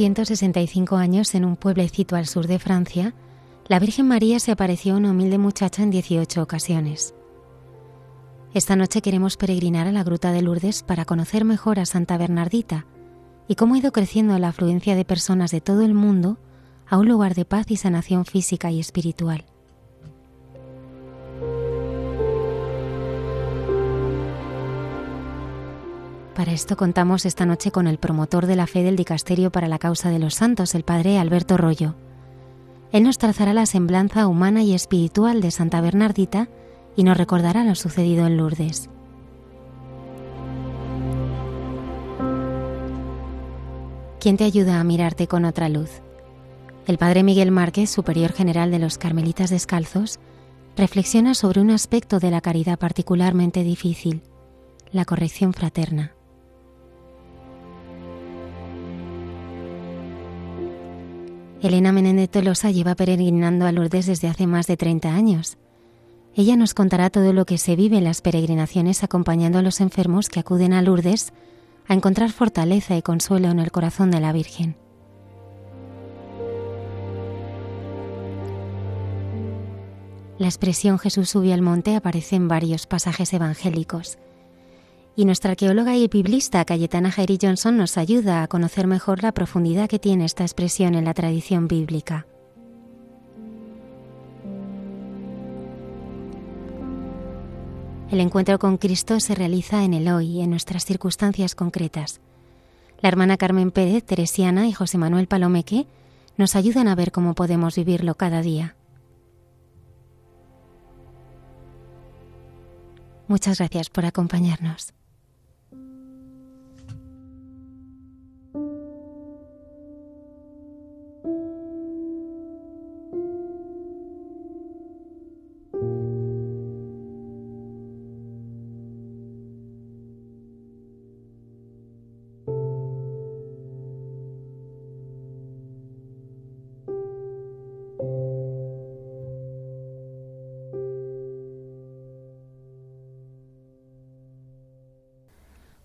165 años, en un pueblecito al sur de Francia, la Virgen María se apareció a una humilde muchacha en 18 ocasiones. Esta noche queremos peregrinar a la Gruta de Lourdes para conocer mejor a Santa Bernardita y cómo ha ido creciendo la afluencia de personas de todo el mundo a un lugar de paz y sanación física y espiritual. Para esto contamos esta noche con el promotor de la fe del Dicasterio para la Causa de los Santos, el Padre Alberto Rollo. Él nos trazará la semblanza humana y espiritual de Santa Bernardita y nos recordará lo sucedido en Lourdes. ¿Quién te ayuda a mirarte con otra luz? El Padre Miguel Márquez, superior general de los Carmelitas Descalzos, reflexiona sobre un aspecto de la caridad particularmente difícil, la corrección fraterna. Elena Menéndez Tolosa lleva peregrinando a Lourdes desde hace más de 30 años. Ella nos contará todo lo que se vive en las peregrinaciones acompañando a los enfermos que acuden a Lourdes a encontrar fortaleza y consuelo en el corazón de la Virgen. La expresión Jesús subió al monte aparece en varios pasajes evangélicos y nuestra arqueóloga y biblista Cayetana Jairi Johnson nos ayuda a conocer mejor la profundidad que tiene esta expresión en la tradición bíblica. El encuentro con Cristo se realiza en el hoy, en nuestras circunstancias concretas. La hermana Carmen Pérez, Teresiana y José Manuel Palomeque nos ayudan a ver cómo podemos vivirlo cada día. Muchas gracias por acompañarnos.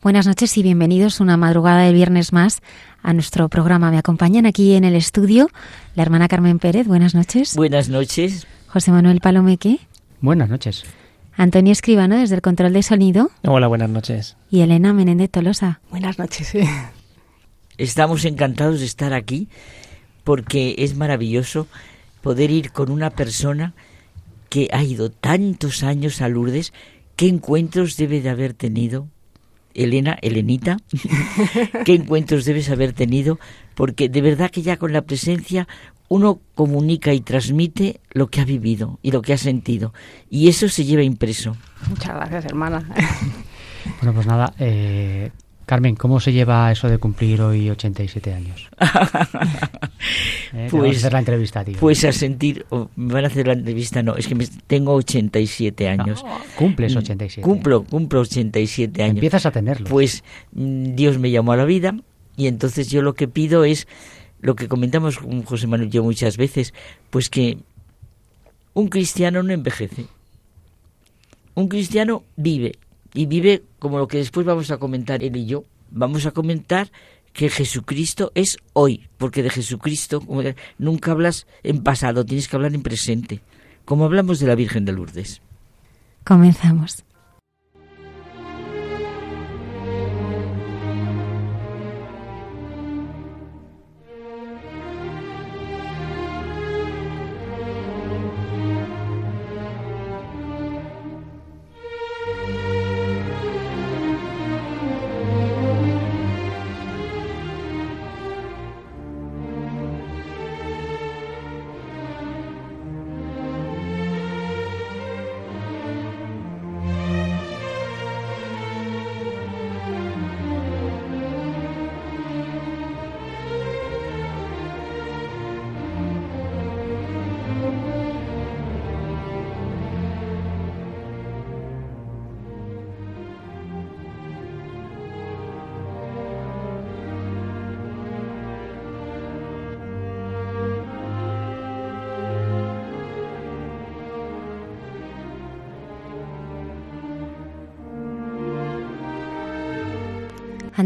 Buenas noches y bienvenidos una madrugada de viernes más a nuestro programa. Me acompañan aquí en el estudio la hermana Carmen Pérez. Buenas noches. Buenas noches. José Manuel Palomeque. Buenas noches. Antonio Escribano desde el control de sonido. Hola, buenas noches. Y Elena Menéndez Tolosa. Buenas noches. Estamos encantados de estar aquí porque es maravilloso poder ir con una persona que ha ido tantos años a Lourdes. ¿Qué encuentros debe de haber tenido? Elena, Elenita, qué encuentros debes haber tenido, porque de verdad que ya con la presencia uno comunica y transmite lo que ha vivido y lo que ha sentido, y eso se lleva impreso. Muchas gracias, hermana. Bueno, pues nada, eh, Carmen, ¿cómo se lleva eso de cumplir hoy 87 años? ¿Eh? pues, a hacer la entrevista, tío. Pues a sentir, me van a hacer la entrevista, no, es que tengo 87 años. cumples 87. Mm, cumplo, cumplo 87 años. Empiezas a tenerlo. Pues mm, Dios me llamó a la vida y entonces yo lo que pido es lo que comentamos con José Manuel y yo muchas veces, pues que un cristiano no envejece. Un cristiano vive y vive como lo que después vamos a comentar él y yo. Vamos a comentar que Jesucristo es hoy, porque de Jesucristo nunca hablas en pasado, tienes que hablar en presente, como hablamos de la Virgen de Lourdes. Comenzamos.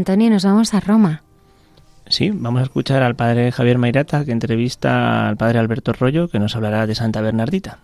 Antonio, nos vamos a Roma. Sí, vamos a escuchar al padre Javier Mairata que entrevista al padre Alberto Rollo que nos hablará de Santa Bernardita.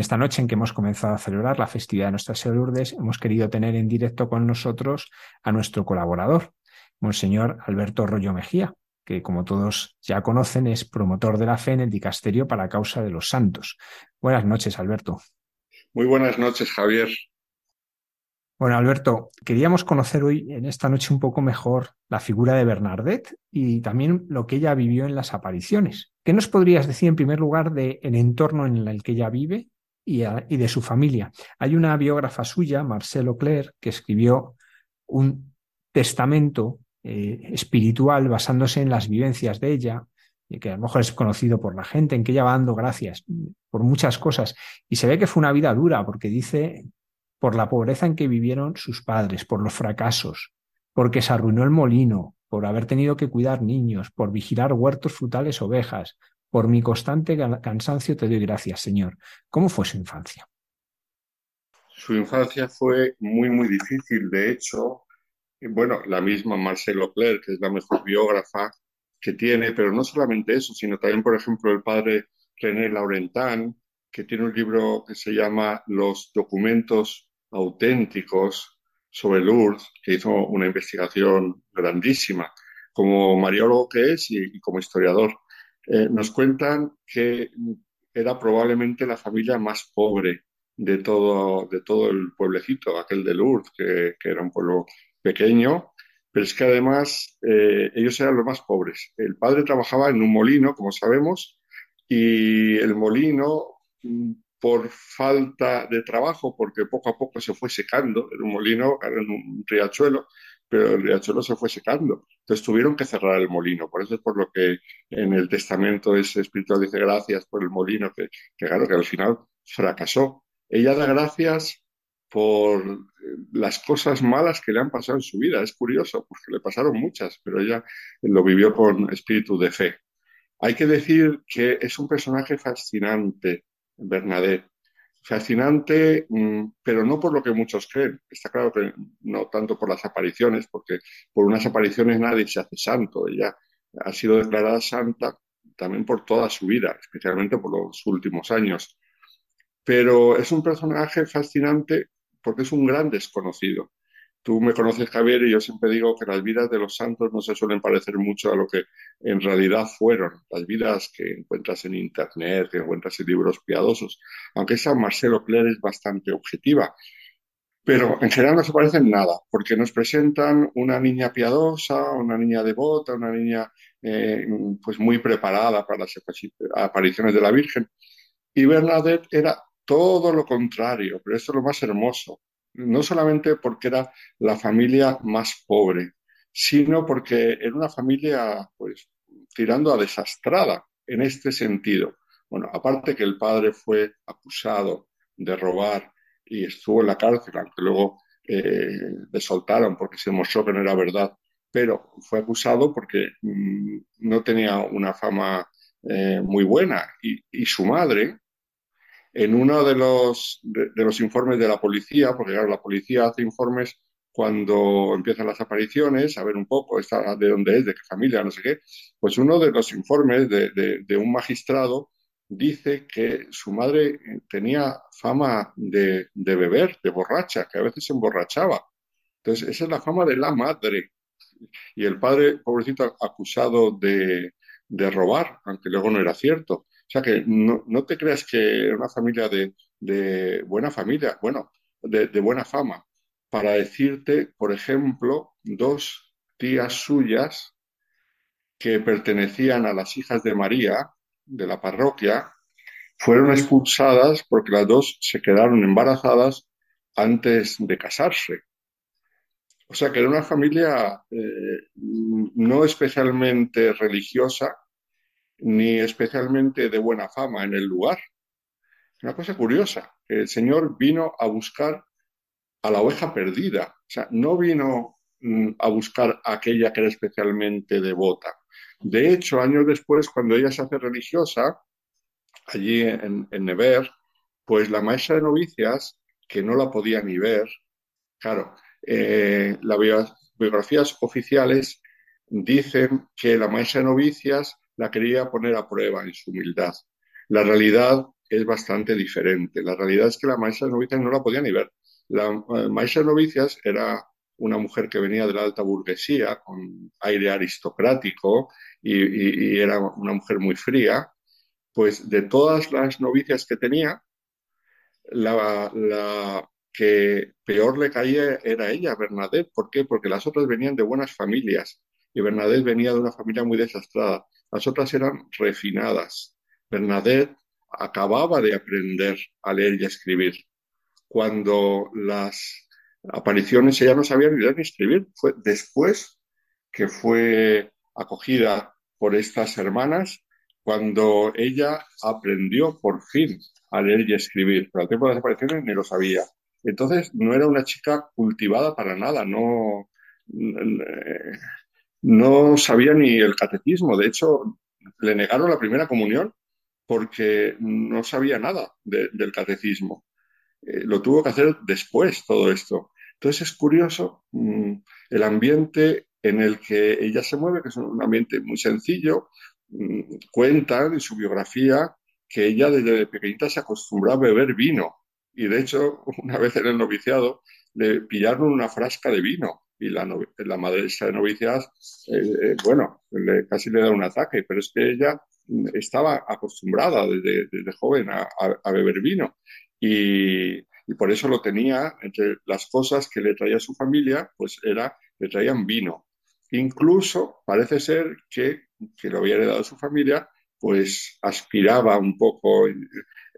Esta noche en que hemos comenzado a celebrar la festividad de Nuestra Señora Lourdes, hemos querido tener en directo con nosotros a nuestro colaborador, Monseñor Alberto Rollo Mejía, que como todos ya conocen es promotor de la fe en el dicasterio para causa de los santos. Buenas noches, Alberto. Muy buenas noches, Javier. Bueno, Alberto, queríamos conocer hoy en esta noche un poco mejor la figura de Bernadette y también lo que ella vivió en las apariciones. ¿Qué nos podrías decir en primer lugar del entorno en el que ella vive y, de su familia. Hay una biógrafa suya, Marcelo Claire, que escribió un testamento eh, espiritual basándose en las vivencias de ella, que a lo mejor es conocido por la gente, en que ella va dando gracias por muchas cosas. Y se ve que fue una vida dura, porque dice por la pobreza en que vivieron sus padres, por los fracasos, porque se arruinó el molino, por haber tenido que cuidar niños, por vigilar huertos frutales ovejas, por mi constante cansancio te doy gracias, Señor. ¿Cómo fue su infancia? Su infancia fue muy, muy difícil. De hecho, bueno, la misma Marcelo Claire, que es la mejor biógrafa que tiene, pero no solamente eso, sino también, por ejemplo, el padre René Laurentin, que tiene un libro que se llama Los documentos auténticos sobre Lourdes, que hizo una investigación grandísima, como mariólogo que es y como historiador. Eh, nos cuentan que era probablemente la familia más pobre de todo, de todo el pueblecito, aquel de Lourdes, que, era un pueblo pequeño, pero es que además eh, ellos eran los más pobres. El padre trabajaba en un molino, como sabemos, y el molino, mm, por falta de trabajo, porque poco a poco se fue secando, era un molino, era un riachuelo, pero el riachuelo se fue secando. Entonces tuvieron que cerrar el molino. Por eso es por lo que en el testamento ese espiritual dice gracias por el molino, que, claro, que al final fracasó. Ella da gracias por las cosas malas que le han pasado en su vida. Es curioso, porque le pasaron muchas, pero ella lo vivió con espíritu de fe. Hay que decir que es un personaje fascinante, Bernadette fascinante, mm, pero no por lo que muchos creen. Está claro que no tanto por las apariciones, porque por unas apariciones nadie se hace santo. Ella ha sido declarada santa también por toda su vida, especialmente por los últimos años. Pero es un personaje fascinante porque es un gran desconocido. Tú me conoces, Javier, y yo siempre digo que las vidas de los santos no se suelen parecer mucho a lo que en realidad fueron. Las vidas que encuentras en Internet, que encuentras en libros piadosos. Aunque esa Marcelo Claire es bastante objetiva. Pero en general no se parecen nada, porque nos presentan una niña piadosa, una niña devota, una niña eh, pues muy preparada para las apariciones de la Virgen. Y Bernadette era todo lo contrario, pero esto es lo más hermoso no solamente porque era la familia más pobre, sino porque era una familia, pues, tirando a desastrada en este sentido. Bueno, aparte que el padre fue acusado de robar y estuvo en la cárcel, aunque luego eh, le soltaron porque se mostró que no era verdad, pero fue acusado porque mm, no tenía una fama eh, muy buena y, su madre, en uno de los, de, los informes de la policía, porque claro, la policía hace informes cuando empiezan las apariciones, a ver un poco de dónde es, de qué familia, no sé qué, pues uno de los informes de, de, un magistrado dice que su madre tenía fama de, de, beber, de borracha, que a veces se emborrachaba. Entonces, esa es la fama de la madre. Y el padre, pobrecito, acusado de robar, aunque luego no era cierto. O sea que no, te creas que una familia de, buena familia, bueno, de, buena fama, para decirte, por ejemplo, dos tías suyas que pertenecían a las hijas de María, de la parroquia fueron expulsadas porque las dos se quedaron embarazadas antes de casarse. O sea que era una familia eh, no especialmente religiosa ni especialmente de buena fama en el lugar. Una cosa curiosa, el Señor vino a buscar a la oveja perdida, o sea, no vino mm, a buscar a aquella que era especialmente devota. De hecho, años después, cuando ella se hace religiosa, allí en, Never, pues la maestra de novicias, que no la podía ni ver, claro, eh, las biografías oficiales dicen que la maestra de novicias la quería poner a prueba en su humildad. La realidad es bastante diferente. La realidad es que la maestra de novicias no la podía ni ver. La eh, maestra de novicias era una mujer que venía de la alta burguesía, con aire aristocrático, y, era una mujer muy fría. Pues de todas las novicias que tenía, la, la que peor le caía era ella, Bernadette. ¿Por qué? Porque las otras venían de buenas familias y Bernadette venía de una familia muy desastrada. Las otras eran refinadas. Bernadette acababa de aprender a leer y a escribir. Cuando las apariciones ella no sabía ni leer ni escribir, fue después que fue acogida por estas hermanas, cuando ella aprendió por fin a leer y escribir. Pero al tiempo de las apariciones ni lo sabía. Entonces no era una chica cultivada para nada, no, no sabía ni el catecismo. De hecho, le negaron la primera comunión porque no sabía nada del catecismo. Eh, lo tuvo que hacer después todo esto. Entonces es curioso mm, el ambiente en el que ella se mueve, que es un ambiente muy sencillo. Mm, cuenta en su biografía que ella desde pequeñita se acostumbró a beber vino y de hecho una vez en el noviciado le pillaron una frasca de vino y la, la madre de novicias, eh, eh, bueno, casi le da un ataque, pero es que ella estaba acostumbrada desde, joven a, beber vino y, por eso lo tenía entre las cosas que le traía su familia, pues era, le traían vino. Incluso parece ser que, que lo había heredado su familia, pues aspiraba un poco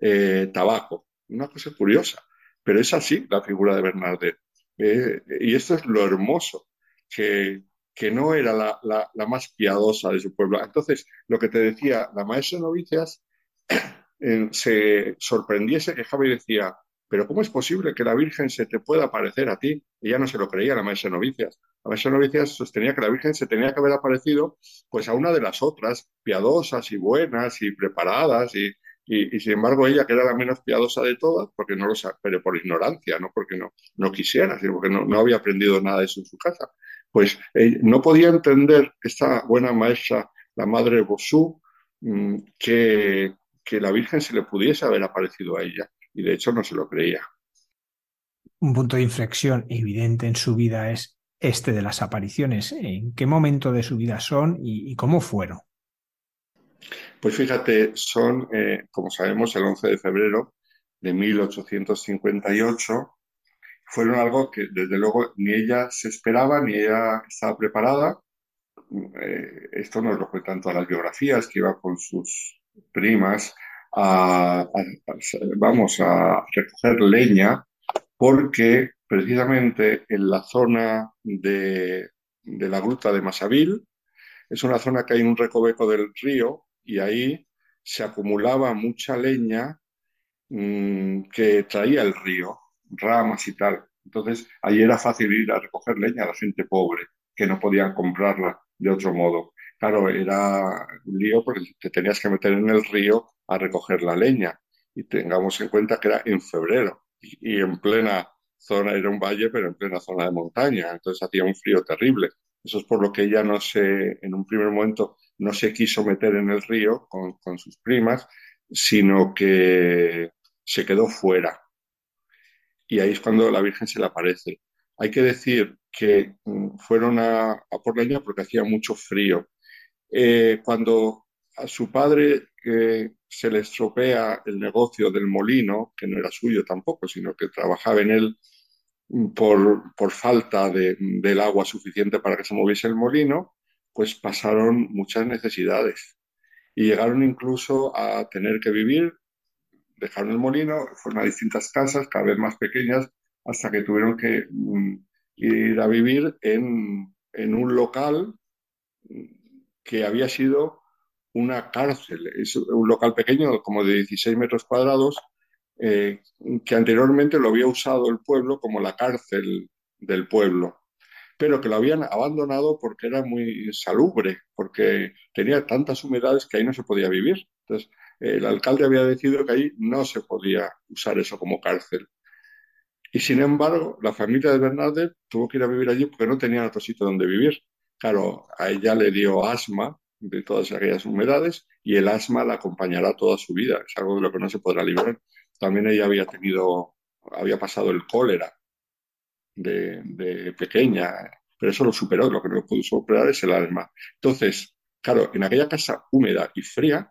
eh, tabaco. Una cosa curiosa, pero es así la figura de Bernadette. Eh, y esto es lo hermoso, que, que no era la, la, más piadosa de su pueblo. Entonces, lo que te decía, la maestra novicias eh, se sorprendía, se quejaba y decía, pero ¿cómo es posible que la Virgen se te pueda aparecer a ti? Ella no se lo creía, la maestra novicias. La maestra novicias sostenía que la Virgen se tenía que haber aparecido pues a una de las otras, piadosas y buenas y preparadas y, y, sin embargo, ella, que era la menos piadosa de todas, porque no lo sabe, pero por ignorancia, no porque no, no quisiera, sino porque no, había aprendido nada de eso en su casa, pues eh, no podía entender esta buena maestra, la madre Bosú, mm, que, que la Virgen se le pudiese haber aparecido a ella. Y de hecho no se lo creía. Un punto de inflexión evidente en su vida es este de las apariciones. ¿En qué momento de su vida son y cómo fueron? Pues fíjate, son, eh, como sabemos, el 11 de febrero de 1858. Fueron algo que desde luego ni ella se esperaba, ni ella estaba preparada. Eh, esto nos lo cuentan todas las biografías, que iba con sus primas a, vamos, a recoger leña, porque precisamente en la zona de, de la gruta de Masavil, es una zona que hay un recoveco del río y ahí se acumulaba mucha leña mm, que traía el río, ramas y tal. Entonces, ahí era fácil ir a recoger leña a la gente pobre, que no podían comprarla de otro modo. Claro, era un lío porque te tenías que meter en el río a recoger la leña. Y tengamos en cuenta que era en febrero y, en plena zona, era un valle, pero en plena zona de montaña. Entonces hacía un frío terrible. Eso es por lo que ella no se, en un primer momento, no se quiso meter en el río con, sus primas, sino que se quedó fuera. Y ahí es cuando la Virgen se le aparece. Hay que decir que mm, fueron a, por leña porque hacía mucho frío. Eh, cuando a su padre eh, se le estropea el negocio del molino, que no era suyo tampoco, sino que trabajaba en él por, por falta de, del agua suficiente para que se moviese el molino, pues pasaron muchas necesidades. y llegaron incluso a tener que vivir, dejaron el molino, fueron a distintas casas, cada vez más pequeñas, hasta que tuvieron que mm, ir a vivir en, en un local que había sido una cárcel, es un local pequeño como de 16 metros cuadrados, eh, que anteriormente lo había usado el pueblo como la cárcel del pueblo, pero que lo habían abandonado porque era muy insalubre, porque tenía tantas humedades que ahí no se podía vivir. Entonces, el alcalde había decidido que ahí no se podía usar eso como cárcel. Y sin embargo, la familia de Bernardet tuvo que ir a vivir allí porque no tenían otro sitio donde vivir. Claro, a ella le dio asma de todas aquellas humedades y el asma la acompañará toda su vida. Es algo de lo que no se podrá librar. También ella había tenido, había pasado el cólera de, pequeña, pero eso lo superó. Lo que no pudo superar es el asma. Entonces, claro, en aquella casa húmeda y fría,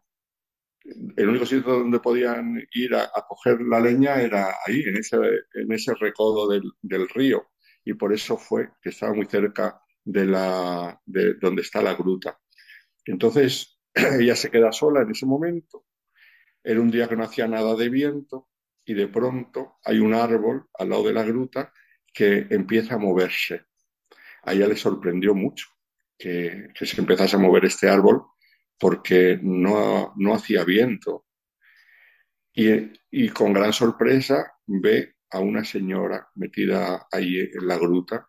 el único sitio donde podían ir a, coger la leña era ahí, en ese, en ese recodo del, del, río. Y por eso fue que estaba muy cerca de, la, de donde está la gruta. Entonces, ella se queda sola en ese momento. Era un día que no hacía nada de viento y de pronto hay un árbol al lado de la gruta que empieza a moverse. A ella le sorprendió mucho que, se empezase a mover este árbol porque no, no hacía viento. Y, y, con gran sorpresa ve a una señora metida ahí en la gruta,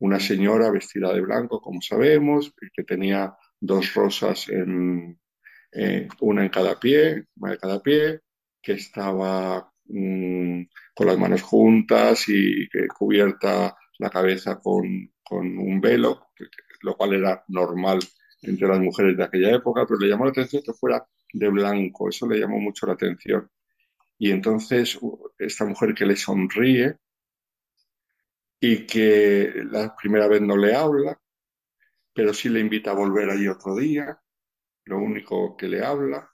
una señora vestida de blanco, como sabemos, que tenía dos rosas en, eh, una en cada pie, una de cada pie, que estaba mm, con las manos juntas y que cubierta la cabeza con, con un velo, lo cual era normal entre las mujeres de aquella época, pero le llamó la atención que fuera de blanco, eso le llamó mucho la atención. Y entonces esta mujer que le sonríe y que la primera vez no le habla, pero sí le invita a volver allí otro día, lo único que le habla.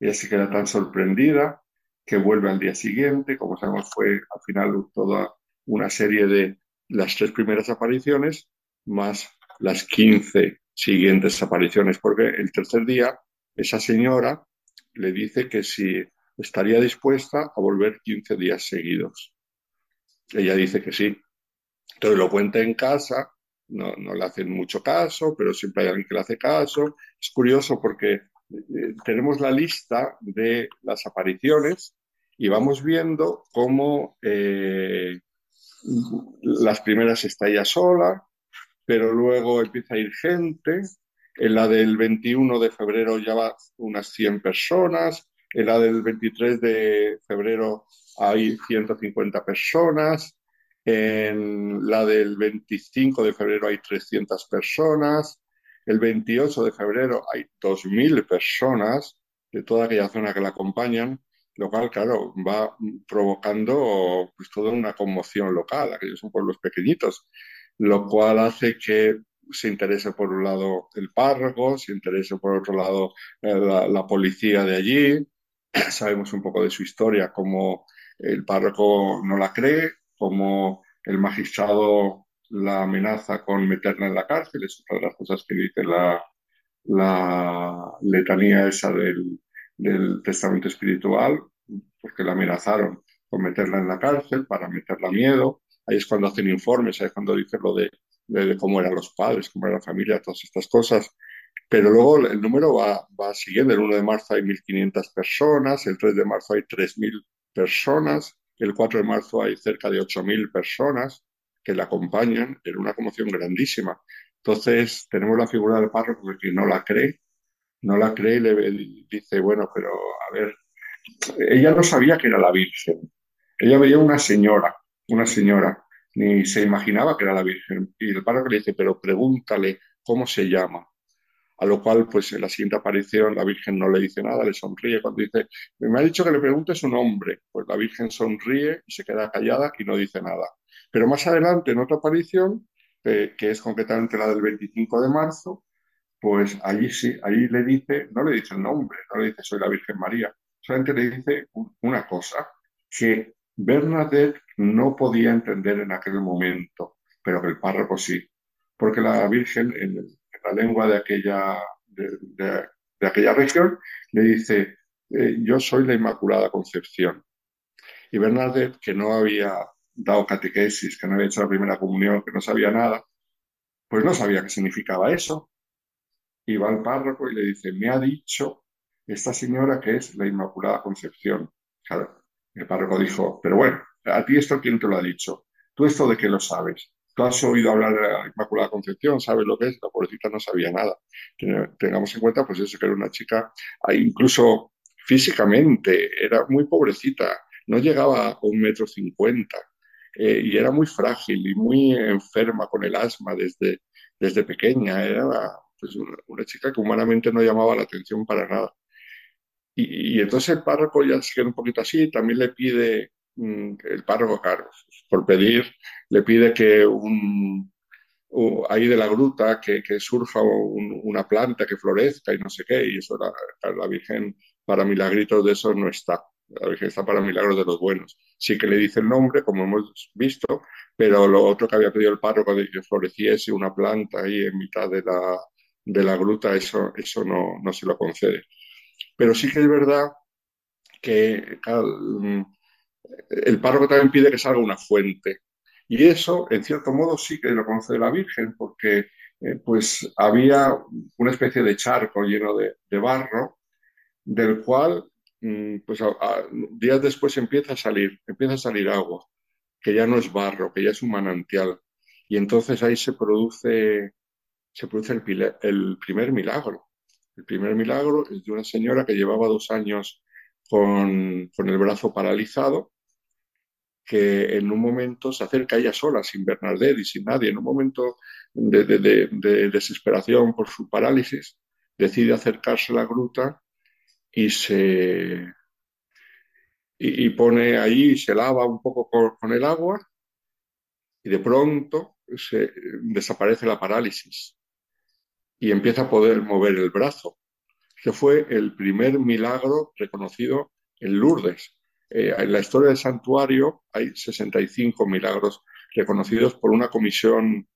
Ella se queda tan sorprendida que vuelve al día siguiente, como sabemos fue al final toda una serie de las tres primeras apariciones más las 15 siguientes apariciones, porque el tercer día esa señora le dice que si estaría dispuesta a volver 15 días seguidos. Ella dice que sí. Entonces lo cuenta en casa no, no, le hacen mucho caso, pero siempre hay alguien que le hace caso. Es curioso porque eh, tenemos la lista de las apariciones y vamos viendo cómo eh, las primeras está ella sola, pero luego empieza a ir gente. En la del 21 de febrero ya va unas 100 personas. En la del 23 de febrero hay 150 personas. En la del 25 de febrero hay 300 personas. El 28 de febrero hay 2.000 personas de toda aquella zona que la acompañan, lo cual, claro, va provocando pues, toda una conmoción local. Aquellos son pueblos pequeñitos, lo cual hace que se interese por un lado el párroco, se interese por otro lado eh, la, la policía de allí. Sabemos un poco de su historia, como el párroco no la cree, como el magistrado la amenaza con meterla en la cárcel, es otra de las cosas que dice la, la letanía esa del, del testamento espiritual, porque la amenazaron con meterla en la cárcel para meterla miedo. Ahí es cuando hacen informes, ahí es cuando dice lo de, de, cómo eran los padres, cómo era la familia, todas estas cosas. Pero luego el número va, va siguiendo. El 1 de marzo hay 1.500 personas, el 3 de marzo hay 3.000 personas, el 4 de marzo hay cerca de 8.000 personas que la acompañan, era una conmoción grandísima. Entonces tenemos la figura del párroco que no la cree, no la cree y le dice, bueno, pero a ver, ella no sabía que era la Virgen. Ella veía una señora, una señora, ni se imaginaba que era la Virgen. Y el párroco le dice, pero pregúntale cómo se llama. A lo cual, pues en la siguiente aparición, la Virgen no le dice nada, le sonríe cuando dice, me ha dicho que le pregunte su nombre. Pues la Virgen sonríe y se queda callada y no dice nada. Pero más adelante, en otra aparición, eh, que es concretamente la del 25 de marzo, pues allí sí, allí le dice, no le dice el nombre, no le dice soy la Virgen María, solamente le dice una cosa, que Bernadette no podía entender en aquel momento, pero que el párroco sí, porque la Virgen en, la lengua de aquella, de, aquella región, le dice, eh, yo soy la Inmaculada Concepción. Y Bernadette, que no había dado catequesis, que no había hecho la primera comunión, que no sabía nada, pues no sabía qué significaba eso. Y va al párroco y le dice, me ha dicho esta señora que es la Inmaculada Concepción. El párroco dijo, pero bueno, ¿a ti esto quién te lo ha dicho? ¿Tú esto de qué lo sabes? ¿Tú has oído hablar de la Inmaculada Concepción? ¿Sabes lo que es? La pobrecita no sabía nada. Tengamos en cuenta, pues eso, que era una chica, incluso físicamente, era muy pobrecita, no llegaba a un metro cincuenta. Eh, y era muy frágil y muy enferma con el asma desde, desde pequeña. Era pues, una, chica que humanamente no llamaba la atención para nada. Y, entonces el párroco ya se queda un poquito así, también le pide, mm, el párroco, claro, por pedir, le pide que un, ahí de la gruta que, que surja una planta que florezca y no sé qué, y eso la, la Virgen para milagritos de eso no está. La Virgen está para milagros de los buenos. Sí que le dice el nombre, como hemos visto, pero lo otro que había pedido el párroco de que floreciese una planta ahí en mitad de la, de la gruta, eso, eso no, no se lo concede. Pero sí que es verdad que mm, el párroco también pide que salga una fuente. Y eso, en cierto modo, sí que lo concede la Virgen, porque eh, pues había una especie de charco lleno de, barro, del cual mm, pues días después empieza a salir, empieza a salir agua, que ya no es barro, que ya es un manantial. Y entonces ahí se produce, se produce el, primer milagro. El primer milagro es de una señora que llevaba dos años con, con el brazo paralizado, que en un momento se acerca ella sola, sin Bernadette y sin nadie, en un momento de, de, de, desesperación por su parálisis, decide acercarse a la gruta y se y, pone ahí, se lava un poco con, el agua y de pronto desaparece la parálisis y empieza a poder mover el brazo, que fue el primer milagro reconocido en Lourdes. Eh, en la historia del santuario hay 65 milagros reconocidos por una comisión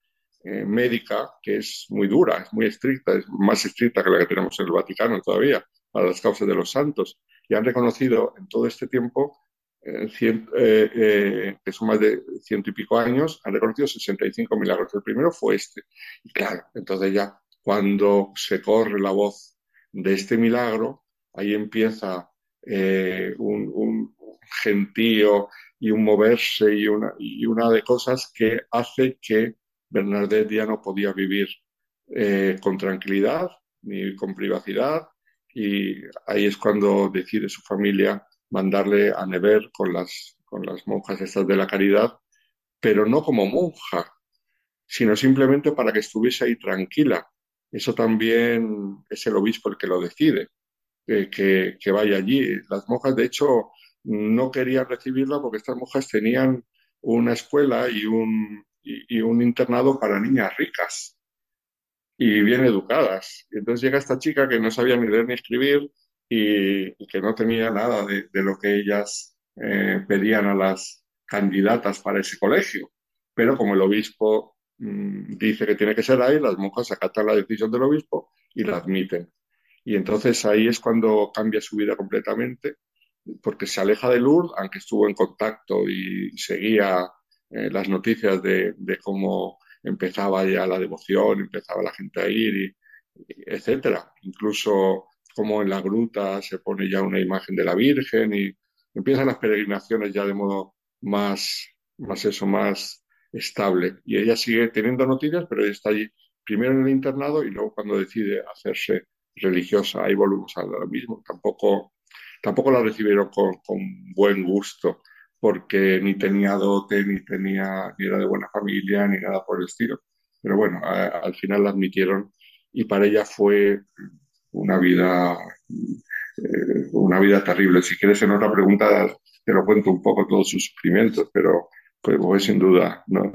eh, médica que es muy dura, es muy estricta, es más estricta que la que tenemos en el Vaticano todavía, para las causas de los santos. Y han reconocido en todo este tiempo, eh, que son más de ciento y pico años, han reconocido 65 milagros. El primero fue este. Y claro, entonces ya cuando se corre la voz de este milagro, ahí empieza eh, un, gentío y un moverse y una, de cosas que hace que Bernadette ya no podía vivir eh, con tranquilidad ni con privacidad. Y ahí es cuando decide su familia mandarle a Never con las, con las monjas estas de la caridad, pero no como monja, sino simplemente para que estuviese ahí tranquila, eso también es el obispo el que lo decide, que, que, vaya allí. Las monjas, de hecho, no querían recibirla porque estas monjas tenían una escuela y un, y, un internado para niñas ricas y bien educadas. Y entonces llega esta chica que no sabía ni leer ni escribir y, que no tenía nada de, lo que ellas eh, pedían a las candidatas para ese colegio. Pero como el obispo Mm, dice que tiene que ser ahí, las monjas acatan la decisión del obispo y la admiten. Y entonces ahí es cuando cambia su vida completamente, porque se aleja de Lourdes, aunque estuvo en contacto y seguía eh, las noticias de, cómo empezaba ya la devoción, empezaba la gente a ir, y, etcétera. Incluso como en la gruta se pone ya una imagen de la Virgen y empiezan las peregrinaciones ya de modo más, más eso, más estable. Y ella sigue teniendo noticias, pero ella está allí primero en el internado y luego cuando decide hacerse religiosa, ahí volvemos a lo mismo. Tampoco, tampoco la recibieron con, con buen gusto, porque ni tenía dote, ni tenía, ni era de buena familia, ni nada por el estilo. Pero bueno, al final la admitieron y para ella fue una vida, eh, una vida terrible. Si quieres en otra pregunta te lo cuento un poco todos sus sufrimientos, pero pues, pues, sin duda, no,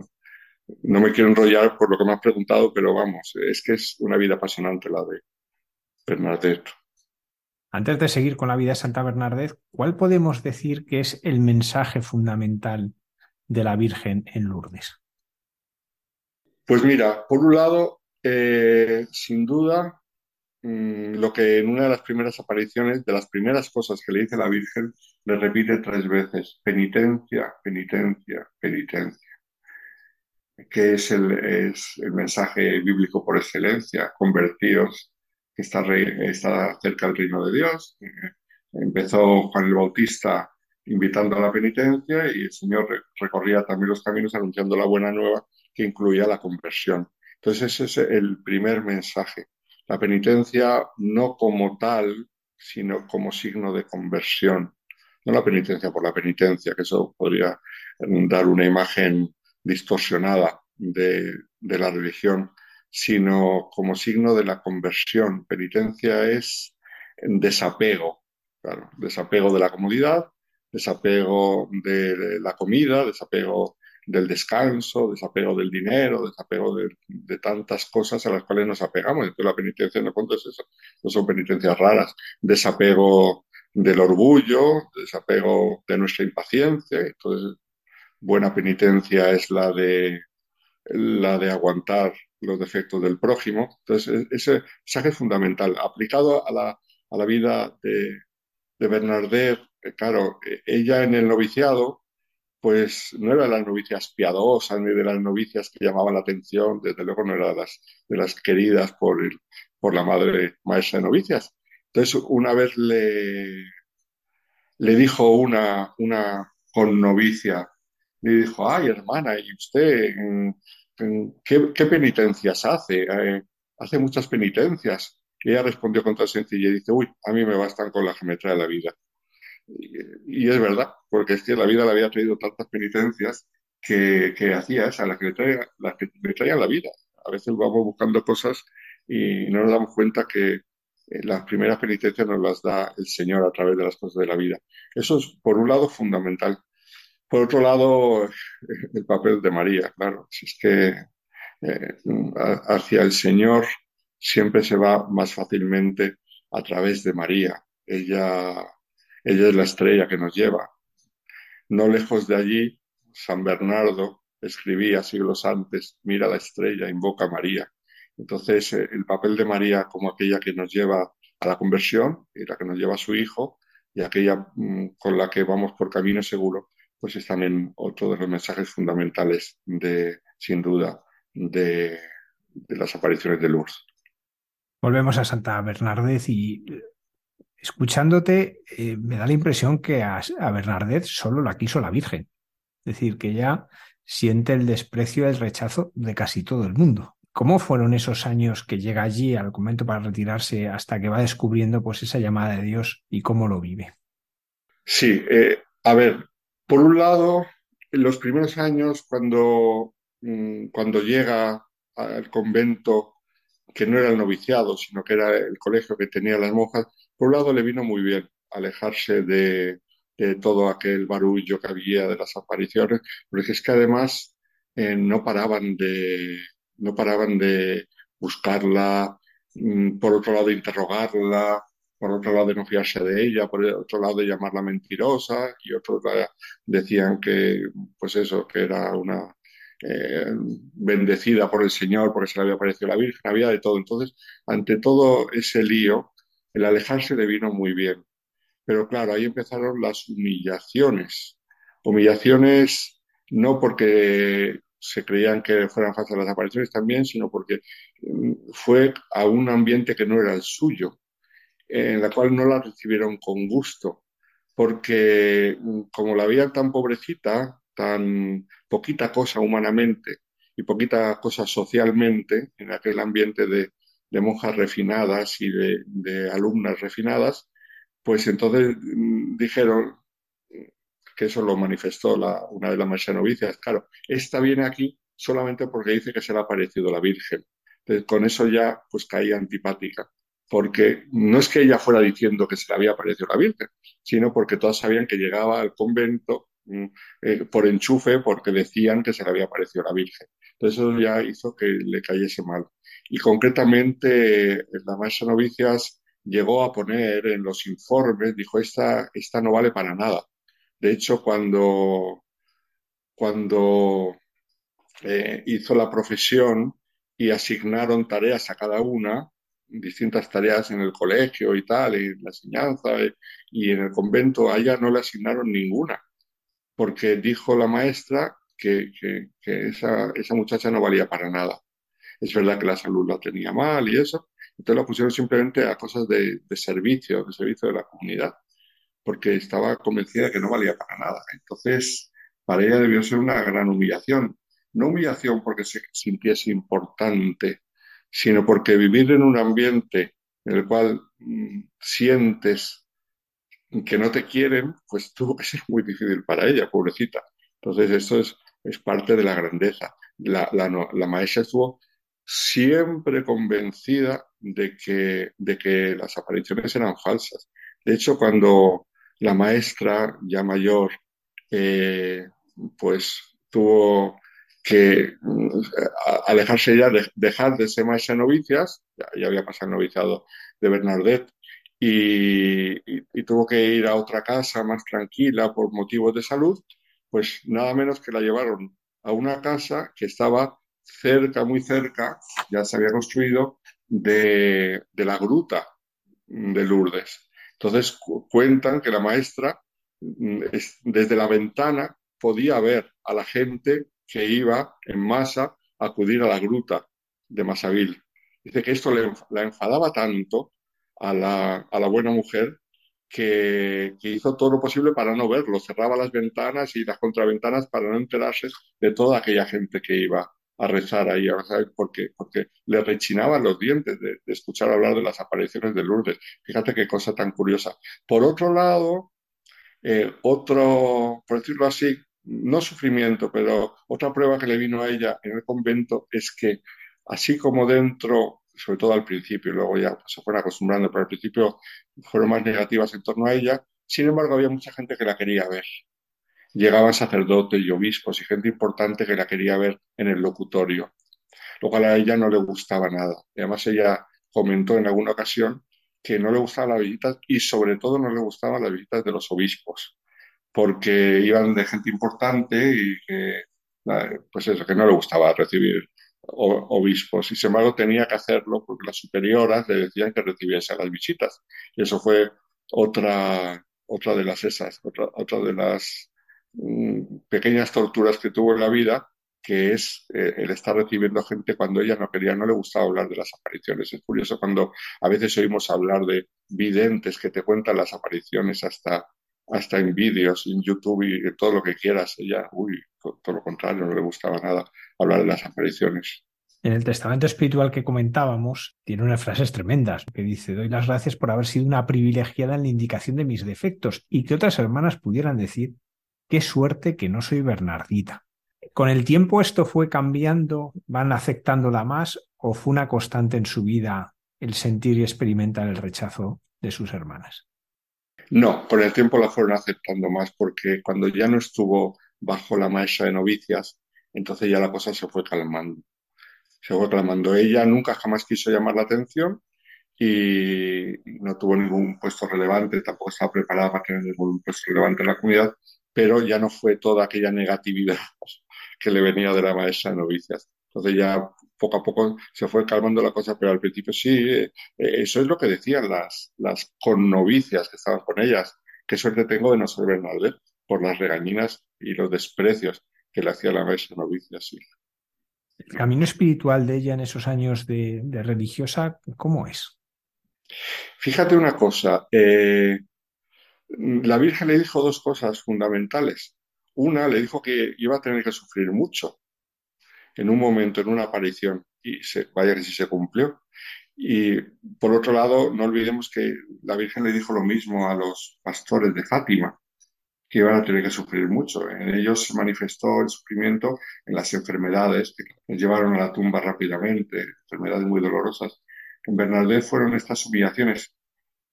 no me quiero enrollar por lo que me has preguntado, pero vamos, es que es una vida apasionante la de Bernadette. Antes de seguir con la vida de Santa Bernadette, ¿cuál podemos decir que es el mensaje fundamental de la Virgen en Lourdes? Pues mira, por un lado, eh, sin duda, mm, lo que en una de las primeras apariciones, de las primeras cosas que le dice la Virgen, le repite tres veces, penitencia, penitencia, penitencia, que es el, es el mensaje bíblico por excelencia, convertidos, que está, está cerca del reino de Dios. Empezó Juan el Bautista invitando a la penitencia y el Señor recorría también los caminos anunciando la buena nueva que incluía la conversión. Entonces ese es el primer mensaje. La penitencia no como tal, sino como signo de conversión. No la penitencia por la penitencia, que eso podría dar una imagen distorsionada de, de la religión, sino como signo de la conversión. Penitencia es desapego, claro, desapego de la comodidad, desapego de la comida, desapego del descanso, desapego del dinero, desapego de, tantas cosas a las cuales nos apegamos. Entonces la penitencia no es eso, no son penitencias raras. Desapego del orgullo, desapego de nuestra impaciencia. Entonces, buena penitencia es la de la de aguantar los defectos del prójimo. Entonces, e-, ese mensaje fundamental. Aplicado a la, a la vida de, de Bernadette, eh, claro, e-, ella en el noviciado, pues no era de las novicias piadosas ni de las novicias que llamaban la atención, desde luego no era de las, de las queridas por, el, por la madre maestra de novicias. Entonces, una vez le, le dijo una, una novicia, le dijo, ay hermana, ¿y usted qué, penitencias hace? Eh, hace muchas penitencias. Y ella respondió con toda sencillez dice, uy, a mí me bastan con la que me trae la vida. Y, es verdad, porque es que la vida le había traído tantas penitencias que, que hacía esa, la que, le traía, la que le traían la vida. A veces vamos buscando cosas y no nos damos cuenta que eh, las primeras penitencias nos las da el Señor a través de las cosas de la vida. Eso es, por un lado, fundamental. Por otro lado, el papel de María, claro, si es que eh, hacia el Señor siempre se va más fácilmente a través de María. Ella ella es la estrella que nos lleva. No lejos de allí, San Bernardo escribía siglos antes, mira la estrella, invoca a María. Entonces, eh, el papel de María como aquella que nos lleva a la conversión y la que nos lleva a su hijo y aquella mm, con la que vamos por camino seguro, pues es también otro de los mensajes fundamentales de, sin duda, de, de las apariciones de Lourdes. Volvemos a Santa Bernardez y escuchándote, eh, me da la impresión que a, Bernardet solo la quiso la Virgen. Es decir, que ella siente el desprecio el rechazo de casi todo el mundo. ¿Cómo fueron esos años que llega allí al convento para retirarse hasta que va descubriendo pues esa llamada de Dios y cómo lo vive? Sí, eh, a ver, por un lado, en los primeros años cuando, mm, cuando llega al convento, que no era el noviciado, sino que era el colegio que tenía las monjas, por un lado le vino muy bien alejarse de, todo aquel barullo que había de las apariciones, porque es que además eh, no paraban de no paraban de buscarla, mm, por otro lado interrogarla, por otro lado de no fiarse de ella, por otro lado de llamarla mentirosa y otros decían que pues eso, que era una eh, bendecida por el Señor porque se le había aparecido la Virgen, había de todo. Entonces, ante todo ese lío, el alejarse le vino muy bien. Pero claro, ahí empezaron las humillaciones. Humillaciones no porque se creían que fueran fáciles las apariciones también, sino porque mm, fue a un ambiente que no era el suyo, en la cual no la recibieron con gusto, porque mm, como la veían tan pobrecita, tan poquita cosa humanamente y poquita cosa socialmente, en aquel ambiente de, de monjas refinadas y de, alumnas refinadas, pues entonces mm, dijeron que eso lo manifestó la, una de las maestras novicias. Claro, esta viene aquí solamente porque dice que se le ha aparecido la Virgen. Con eso ya pues caía antipática, porque no es que ella fuera diciendo que se le había aparecido la Virgen, sino porque todas sabían que llegaba al convento mm, eh, por enchufe porque decían que se le había aparecido la Virgen. Entonces eso ya hizo que le cayese mal. Y concretamente la maestra Novicias llegó a poner en los informes, dijo, esta, esta no vale para nada. De hecho, cuando, cuando eh, hizo la profesión y asignaron tareas a cada una, distintas tareas en el colegio y tal, y la enseñanza, y en el convento a ella no le asignaron ninguna, porque dijo la maestra que, esa, esa, muchacha no valía para nada. Es verdad que la salud la tenía mal y eso, entonces la pusieron simplemente a cosas de, de servicio, de servicio de la comunidad, porque estaba convencida que no valía para nada. Entonces, para ella debió ser una gran humillación. No humillación porque se sintiese importante, sino porque vivir en un ambiente en el cual mm, sientes que no te quieren, pues que ser muy difícil para ella, pobrecita. Entonces, eso es, es parte de la grandeza. La, la, maestra estuvo siempre convencida de que, de que las apariciones eran falsas. De hecho, cuando la maestra, ya mayor, eh, pues tuvo que mm, alejarse ya, de, dejar de ser maestra novicias, ya, había pasado el noviciado de Bernadette, y, tuvo que ir a otra casa más tranquila por motivos de salud, pues nada menos que la llevaron a una casa que estaba cerca, muy cerca, ya se había construido, de, de la gruta de Lourdes. Entonces cuentan que la maestra mm, desde la ventana podía ver a la gente que iba en masa a acudir a la gruta de Masavil. Dice que esto la enfadaba tanto a la, a la buena mujer que, hizo todo lo posible para no verlo, cerraba las ventanas y las contraventanas para no enterarse de toda aquella gente que iba a rezar ahí, porque, porque le rechinaban los dientes de, de, escuchar hablar de las apariciones de Lourdes. Fíjate qué cosa tan curiosa. Por otro lado, eh, otro, por decirlo así, no sufrimiento, pero otra prueba que le vino a ella en el convento es que así como dentro, sobre todo al principio, luego ya se fueron acostumbrando, pero al principio fueron más negativas en torno a ella, sin embargo había mucha gente que la quería ver. Llegaban sacerdotes y obispos y gente importante que la quería ver en el locutorio, lo cual a ella no le gustaba nada. Además ella comentó en alguna ocasión que no le gustaban las visitas y sobre todo no le gustaban las visitas de los obispos porque iban de gente importante y que, pues eso, que no le gustaba recibir obispos y sin embargo tenía que hacerlo porque las superioras le decían que recibiese las visitas. Y eso fue otra, otra de las esas, otra, otra de las pequeñas torturas que tuvo en la vida, que es eh, el estar recibiendo gente cuando ella no quería, no le gustaba hablar de las apariciones. Es curioso cuando a veces oímos hablar de videntes que te cuentan las apariciones hasta hasta en vídeos, en YouTube y todo lo que quieras. Ella, uy, todo lo contrario, no le gustaba nada hablar de las apariciones. En el testamento espiritual que comentábamos, tiene unas frases tremendas, que dice, doy las gracias por haber sido una privilegiada en la indicación de mis defectos y que otras hermanas pudieran decir, qué suerte que no soy Bernardita. ¿Con el tiempo esto fue cambiando, van aceptándola más o fue una constante en su vida el sentir y experimentar el rechazo de sus hermanas? No, con el tiempo la fueron aceptando más porque cuando ya no estuvo bajo la maestra de novicias, entonces ya la cosa se fue calmando. Se fue calmando. Ella nunca jamás quiso llamar la atención y no tuvo ningún puesto relevante, tampoco estaba preparada para tener ningún puesto relevante en la comunidad, pero ya no fue toda aquella negatividad que le venía de la maestra de novicias. Entonces ya poco a poco se fue calmando la cosa, pero al principio sí, eh, eso es lo que decían las, las connovicias que estaban con ellas. Qué suerte tengo de no ser Bernadette por las regañinas y los desprecios que le hacía la maestra novicia, sí. El camino espiritual de ella en esos años de, religiosa, ¿cómo es? Fíjate una cosa, eh, la Virgen le dijo dos cosas fundamentales. Una, le dijo que iba a tener que sufrir mucho, en un momento, en una aparición, y se, vaya que sí se cumplió. Y por otro lado, no olvidemos que la Virgen le dijo lo mismo a los pastores de Fátima, que iban a tener que sufrir mucho. En ellos se manifestó el sufrimiento en las enfermedades que les llevaron a la tumba rápidamente, enfermedades muy dolorosas. En Bernadette fueron estas humillaciones.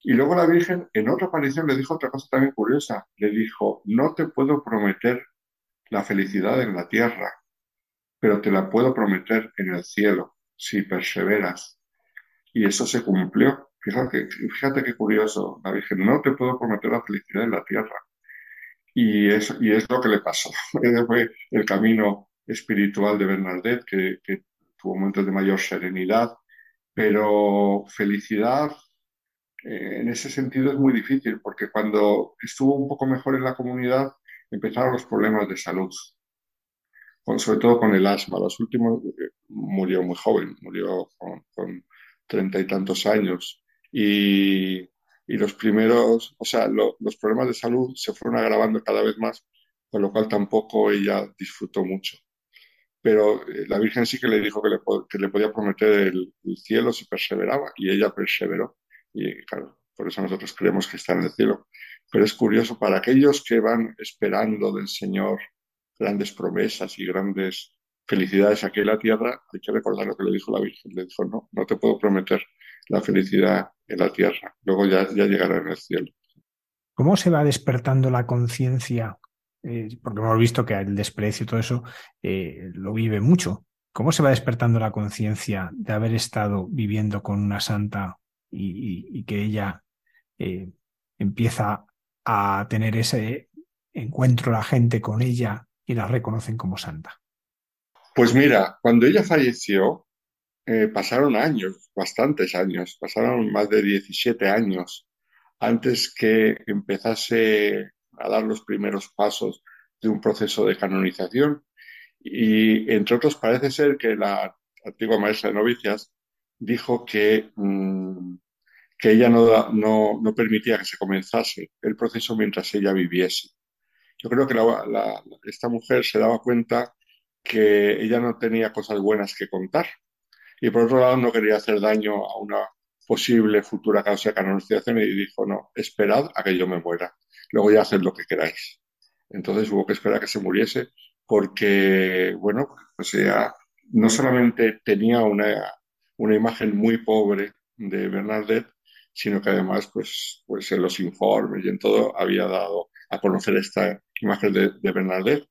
Y luego la Virgen, en otra aparición, le dijo otra cosa también curiosa. Le dijo, no te puedo prometer la felicidad en la tierra, pero te la puedo prometer en el cielo si perseveras. Y eso se cumplió. Fíjate, fíjate qué curioso, la Virgen, no te puedo prometer la felicidad en la tierra. Y es, lo que le pasó. Fue el camino espiritual de Bernadette, que tuvo momentos de mayor serenidad Pero felicidad eh, en ese sentido es muy difícil, porque cuando estuvo un poco mejor en la comunidad empezaron los problemas de salud, sobre todo con el asma. Los últimos eh, murió muy joven, murió con treinta y tantos años. Y, los primeros, o sea, los problemas de salud se fueron agravando cada vez más, con lo cual tampoco ella disfrutó mucho. Pero eh, la Virgen sí que le dijo que le podía prometer el, cielo si perseveraba, y ella perseveró. Y claro, por eso nosotros creemos que está en el cielo. Pero es curioso, para aquellos que van esperando del Señor grandes promesas y grandes felicidades aquí en la tierra, hay que recordar lo que le dijo la Virgen. Le dijo, no, no te puedo prometer la felicidad en la tierra, luego ya, ya llegará en el cielo. ¿Cómo se va despertando la conciencia? Eh, porque hemos visto que el desprecio y todo eso eh, lo vive mucho. ¿Cómo se va despertando la conciencia de haber estado viviendo con una santa y, que ella eh, empieza a tener ese encuentro la gente con ella y la reconocen como santa? Pues mira, cuando ella falleció, eh, pasaron años, bastantes años, pasaron más de 17 años antes que empezase a dar los primeros pasos de un proceso de canonización. Y entre otros parece ser que la antigua maestra de novicias dijo que, mm, que ella no, no, no, permitía que se comenzase el proceso mientras ella viviese. Yo creo que esta mujer se daba cuenta que ella no tenía cosas buenas que contar y por otro lado no quería hacer daño a una posible futura causa de canonización y dijo, no, esperad a que yo me muera, luego ya haced lo que queráis. Entonces hubo que esperar a que se muriese porque, bueno, pues ella no solamente tenía una, una imagen muy pobre de Bernadette, sino que además, pues, pues en los informes y en todo había dado a conocer esta imagen de, de Bernadette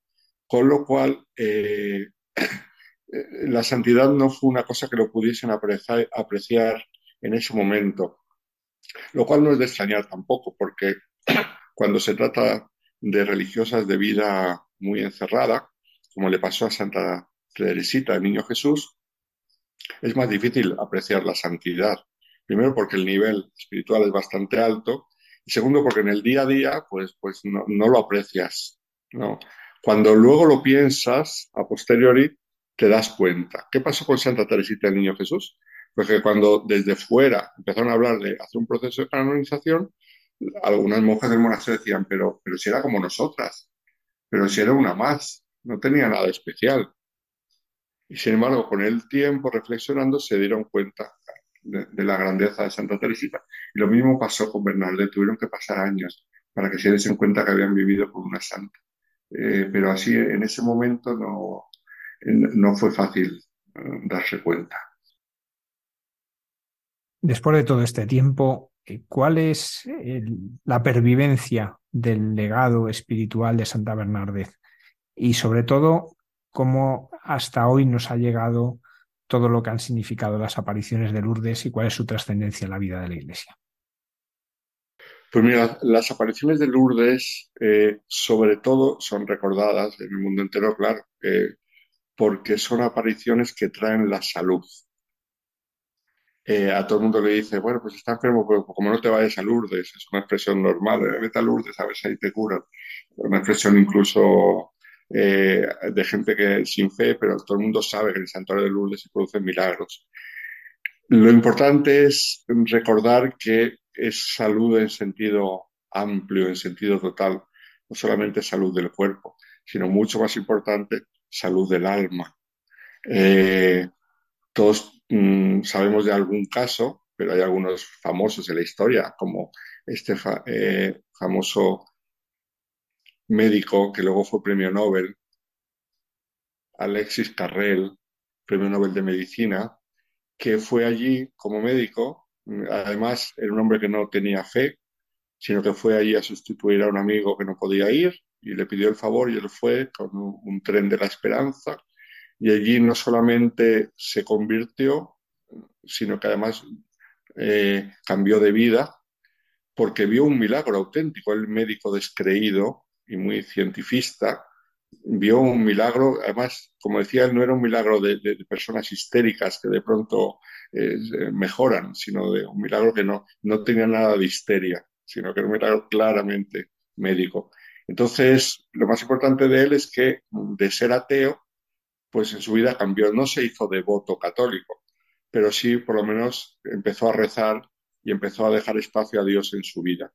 con lo cual, eh, la santidad no fue una cosa que lo pudiesen apreciar, en ese momento, lo cual no es de extrañar tampoco, porque cuando se trata de religiosas de vida muy encerrada, como le pasó a Santa Teresita, el Niño Jesús, es más difícil apreciar la santidad. Primero porque el nivel espiritual es bastante alto y segundo porque en el día a día pues, pues no, no lo aprecias. ¿no? Cuando luego lo piensas, a posteriori, te das cuenta. ¿Qué pasó con Santa Teresita del Niño Jesús? Pues que cuando desde fuera empezaron a hablar de hacer un proceso de canonización, algunas monjas del monasterio decían, pero, pero si era como nosotras, pero si era una más, no tenía nada especial. Y sin embargo, con el tiempo reflexionando, se dieron cuenta de, la grandeza de Santa Teresita. Y lo mismo pasó con Bernalde, tuvieron que pasar años para que se diesen cuenta que habían vivido con una santa. Eh, pero así en ese momento no, no fue fácil eh, darse cuenta. Después de todo este tiempo, eh, ¿cuál es la pervivencia del legado espiritual de Santa Bernardez? Y sobre todo, ¿cómo hasta hoy nos ha llegado todo lo que han significado las apariciones de Lourdes y cuál es su trascendencia en la vida de la Iglesia? Pues mira, las apariciones de Lourdes eh, sobre todo son recordadas en el mundo entero, claro, eh, porque son apariciones que traen la salud. Eh, a todo el mundo le dice, bueno, pues está enfermo, pero como no te vayas a Lourdes, es una expresión normal, vete a Lourdes a ver si ahí te curan. Una expresión incluso de gente que sin fe, pero todo el mundo sabe que en el santuario de Lourdes se producen milagros. Lo importante es recordar que es salud en sentido amplio, en sentido total, no solamente salud del cuerpo, sino mucho más importante, salud del alma. Eh, todos mm, sabemos de algún caso, pero hay algunos famosos en la historia, como este eh, famoso médico que luego fue premio Nobel, Alexis Carrel, premio Nobel de Medicina, que fue allí como médico Además, era un hombre que no tenía fe, sino que fue allí a sustituir a un amigo que no podía ir y le pidió el favor y él fue con un, tren de la esperanza y allí no solamente se convirtió, sino que además eh, cambió de vida porque vio un milagro auténtico. El médico descreído y muy cientifista vio un milagro, además, como decía no era un milagro de, personas histéricas que de pronto eh, mejoran, sino de un milagro que no, no tenía nada de histeria, sino que era un milagro claramente médico. Entonces, lo más importante de él es que de ser ateo, pues en su vida cambió, no se hizo devoto católico, pero sí por lo menos empezó a rezar y empezó a dejar espacio a Dios en su vida.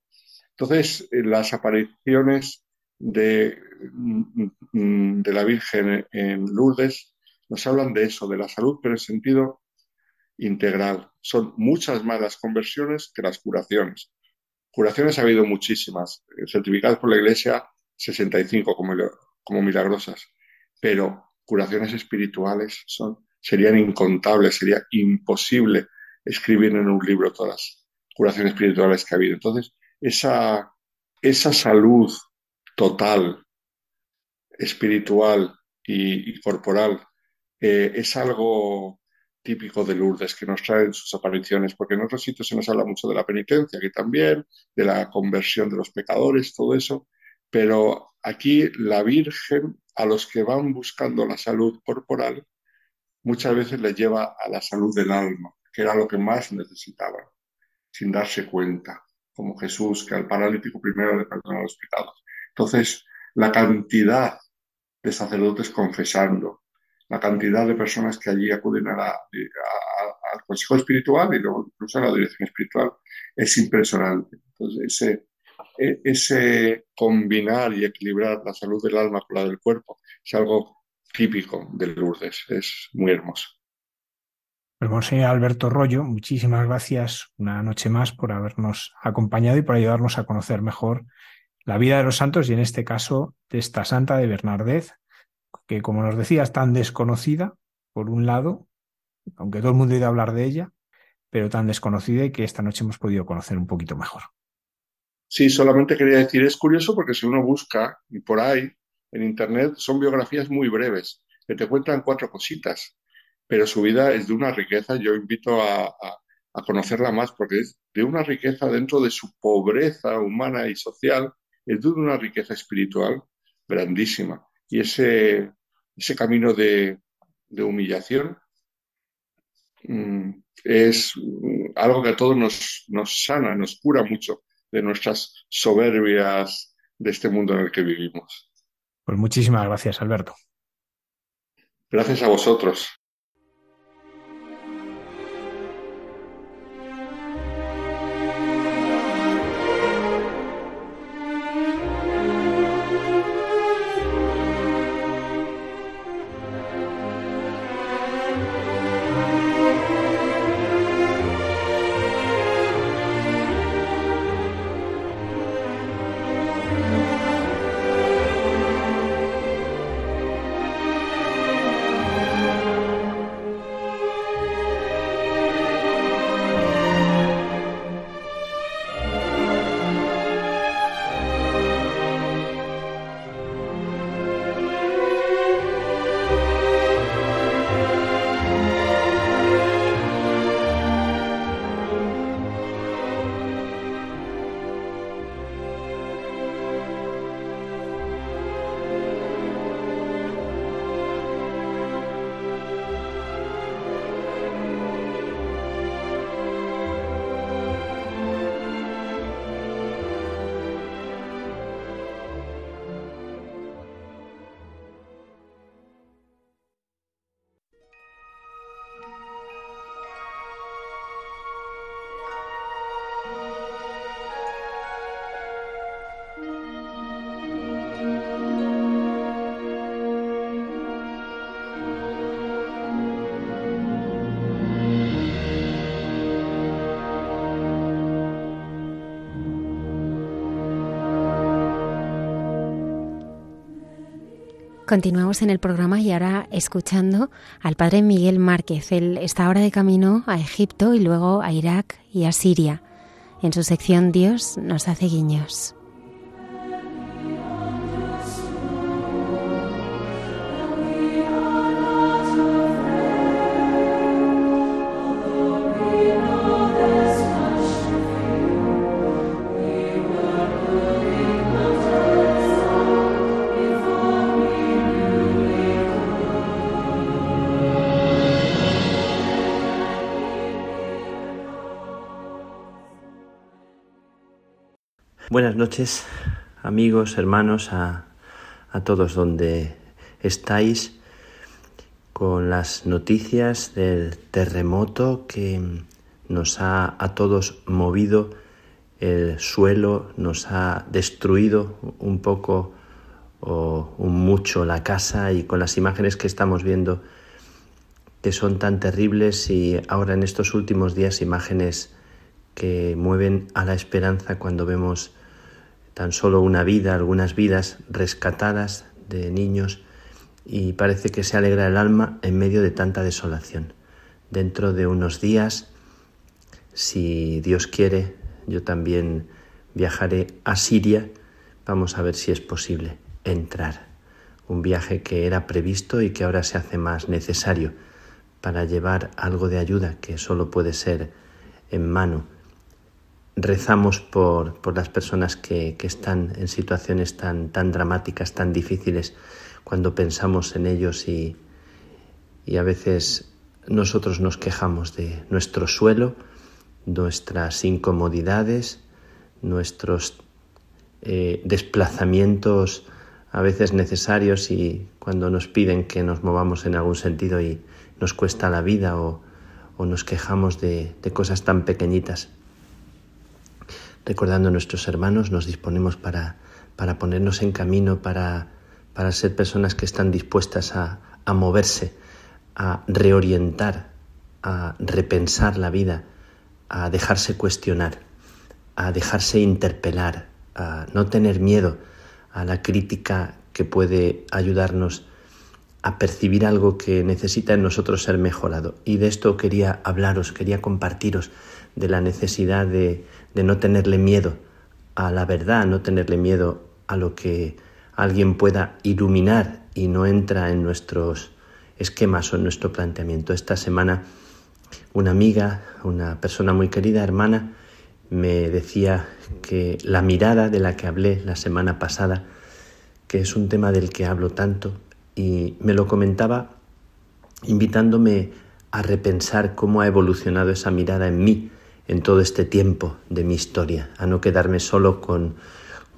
Entonces, las apariciones de, mm, de la Virgen en Lourdes nos hablan de eso, de la salud, pero en sentido integral. Son muchas más las conversiones que las curaciones. Curaciones ha habido muchísimas, certificadas por la Iglesia 65 como, como milagrosas, pero curaciones espirituales son, serían incontables, sería imposible escribir en un libro todas las curaciones espirituales que ha habido. Entonces, esa, esa salud total, espiritual y, corporal, eh, es algo típico de Lourdes que nos trae en sus apariciones, porque en otros sitios se nos habla mucho de la penitencia, que también, de la conversión de los pecadores, todo eso, pero aquí la Virgen a los que van buscando la salud corporal muchas veces les lleva a la salud del alma, que era lo que más necesitaban, sin darse cuenta, como Jesús, que al paralítico primero le perdona los pecados. Entonces, la cantidad de sacerdotes confesando, la cantidad de personas que allí acuden a al consejo espiritual y luego incluso a la dirección espiritual es impresionante. Entonces, ese, e, ese combinar y equilibrar la salud del alma con la del cuerpo es algo típico de Lourdes, es muy hermoso. Pues Monseñor Alberto Rollo, muchísimas gracias una noche más por habernos acompañado y por ayudarnos a conocer mejor la vida de los santos y en este caso de esta santa de Bernardez, que como nos decía es tan desconocida, por un lado, aunque todo el mundo ha ido a hablar de ella, pero tan desconocida y que esta noche hemos podido conocer un poquito mejor. Sí, solamente quería decir, es curioso porque si uno busca por ahí en Internet son biografías muy breves, que te cuentan cuatro cositas, pero su vida es de una riqueza, yo invito a, a conocerla más porque es de una riqueza dentro de su pobreza humana y social es de una riqueza espiritual grandísima. Y ese, ese camino de, humillación mm, es mm, algo que a todos nos, nos sana, nos cura mucho de nuestras soberbias de este mundo en el que vivimos. Pues muchísimas gracias, Alberto. Gracias a vosotros. Continuamos en el programa y ahora escuchando al padre Miguel Márquez. Él está ahora de camino a Egipto y luego a Irak y a Siria. En su sección Dios nos hace guiños. Buenas noches, amigos, hermanos, a, a todos donde estáis con las noticias del terremoto que nos ha a todos movido el suelo, nos ha destruido un poco o un mucho la casa y con las imágenes que estamos viendo que son tan terribles y ahora en estos últimos días imágenes que mueven a la esperanza cuando vemos tan solo una vida, algunas vidas rescatadas de niños y parece que se alegra el alma en medio de tanta desolación. Dentro de unos días, si Dios quiere, yo también viajaré a Siria. Vamos a ver si es posible entrar. Un viaje que era previsto y que ahora se hace más necesario para llevar algo de ayuda que solo puede ser en mano rezamos por, por las personas que, que, están en situaciones tan, tan dramáticas, tan difíciles, cuando pensamos en ellos y, y a veces nosotros nos quejamos de nuestro suelo, nuestras incomodidades, nuestros eh, desplazamientos a veces necesarios y cuando nos piden que nos movamos en algún sentido y nos cuesta la vida o, o nos quejamos de, de cosas tan pequeñitas recordando a nuestros hermanos, nos disponemos para, para ponernos en camino, para, para ser personas que están dispuestas a, a moverse, a reorientar, a repensar la vida, a dejarse cuestionar, a dejarse interpelar, a no tener miedo a la crítica que puede ayudarnos a percibir algo que necesita en nosotros ser mejorado. Y de esto quería hablaros, quería compartiros de la necesidad de, de no tenerle miedo a la verdad, no tenerle miedo a lo que alguien pueda iluminar y no entra en nuestros esquemas o en nuestro planteamiento. Esta semana una amiga, una persona muy querida, hermana, me decía que la mirada de la que hablé la semana pasada, que es un tema del que hablo tanto, y me lo comentaba invitándome a repensar cómo ha evolucionado esa mirada en mí en todo este tiempo de mi historia, a no quedarme solo con,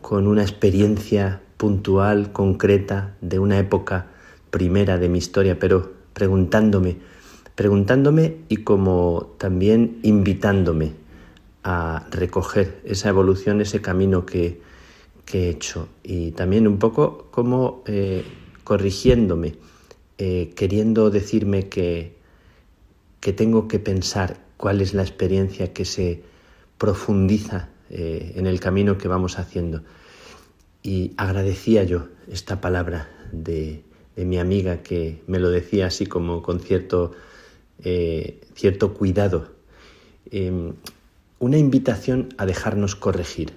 con una experiencia puntual, concreta, de una época primera de mi historia, pero preguntándome, preguntándome y como también invitándome a recoger esa evolución, ese camino que, que he hecho. Y también un poco como eh, corrigiéndome, eh, queriendo decirme que, que tengo que pensar cuál es la experiencia que se profundiza eh, en el camino que vamos haciendo. Y agradecía yo esta palabra de, mi amiga que me lo decía así como con cierto, eh, cierto cuidado. Em, una invitación a dejarnos corregir,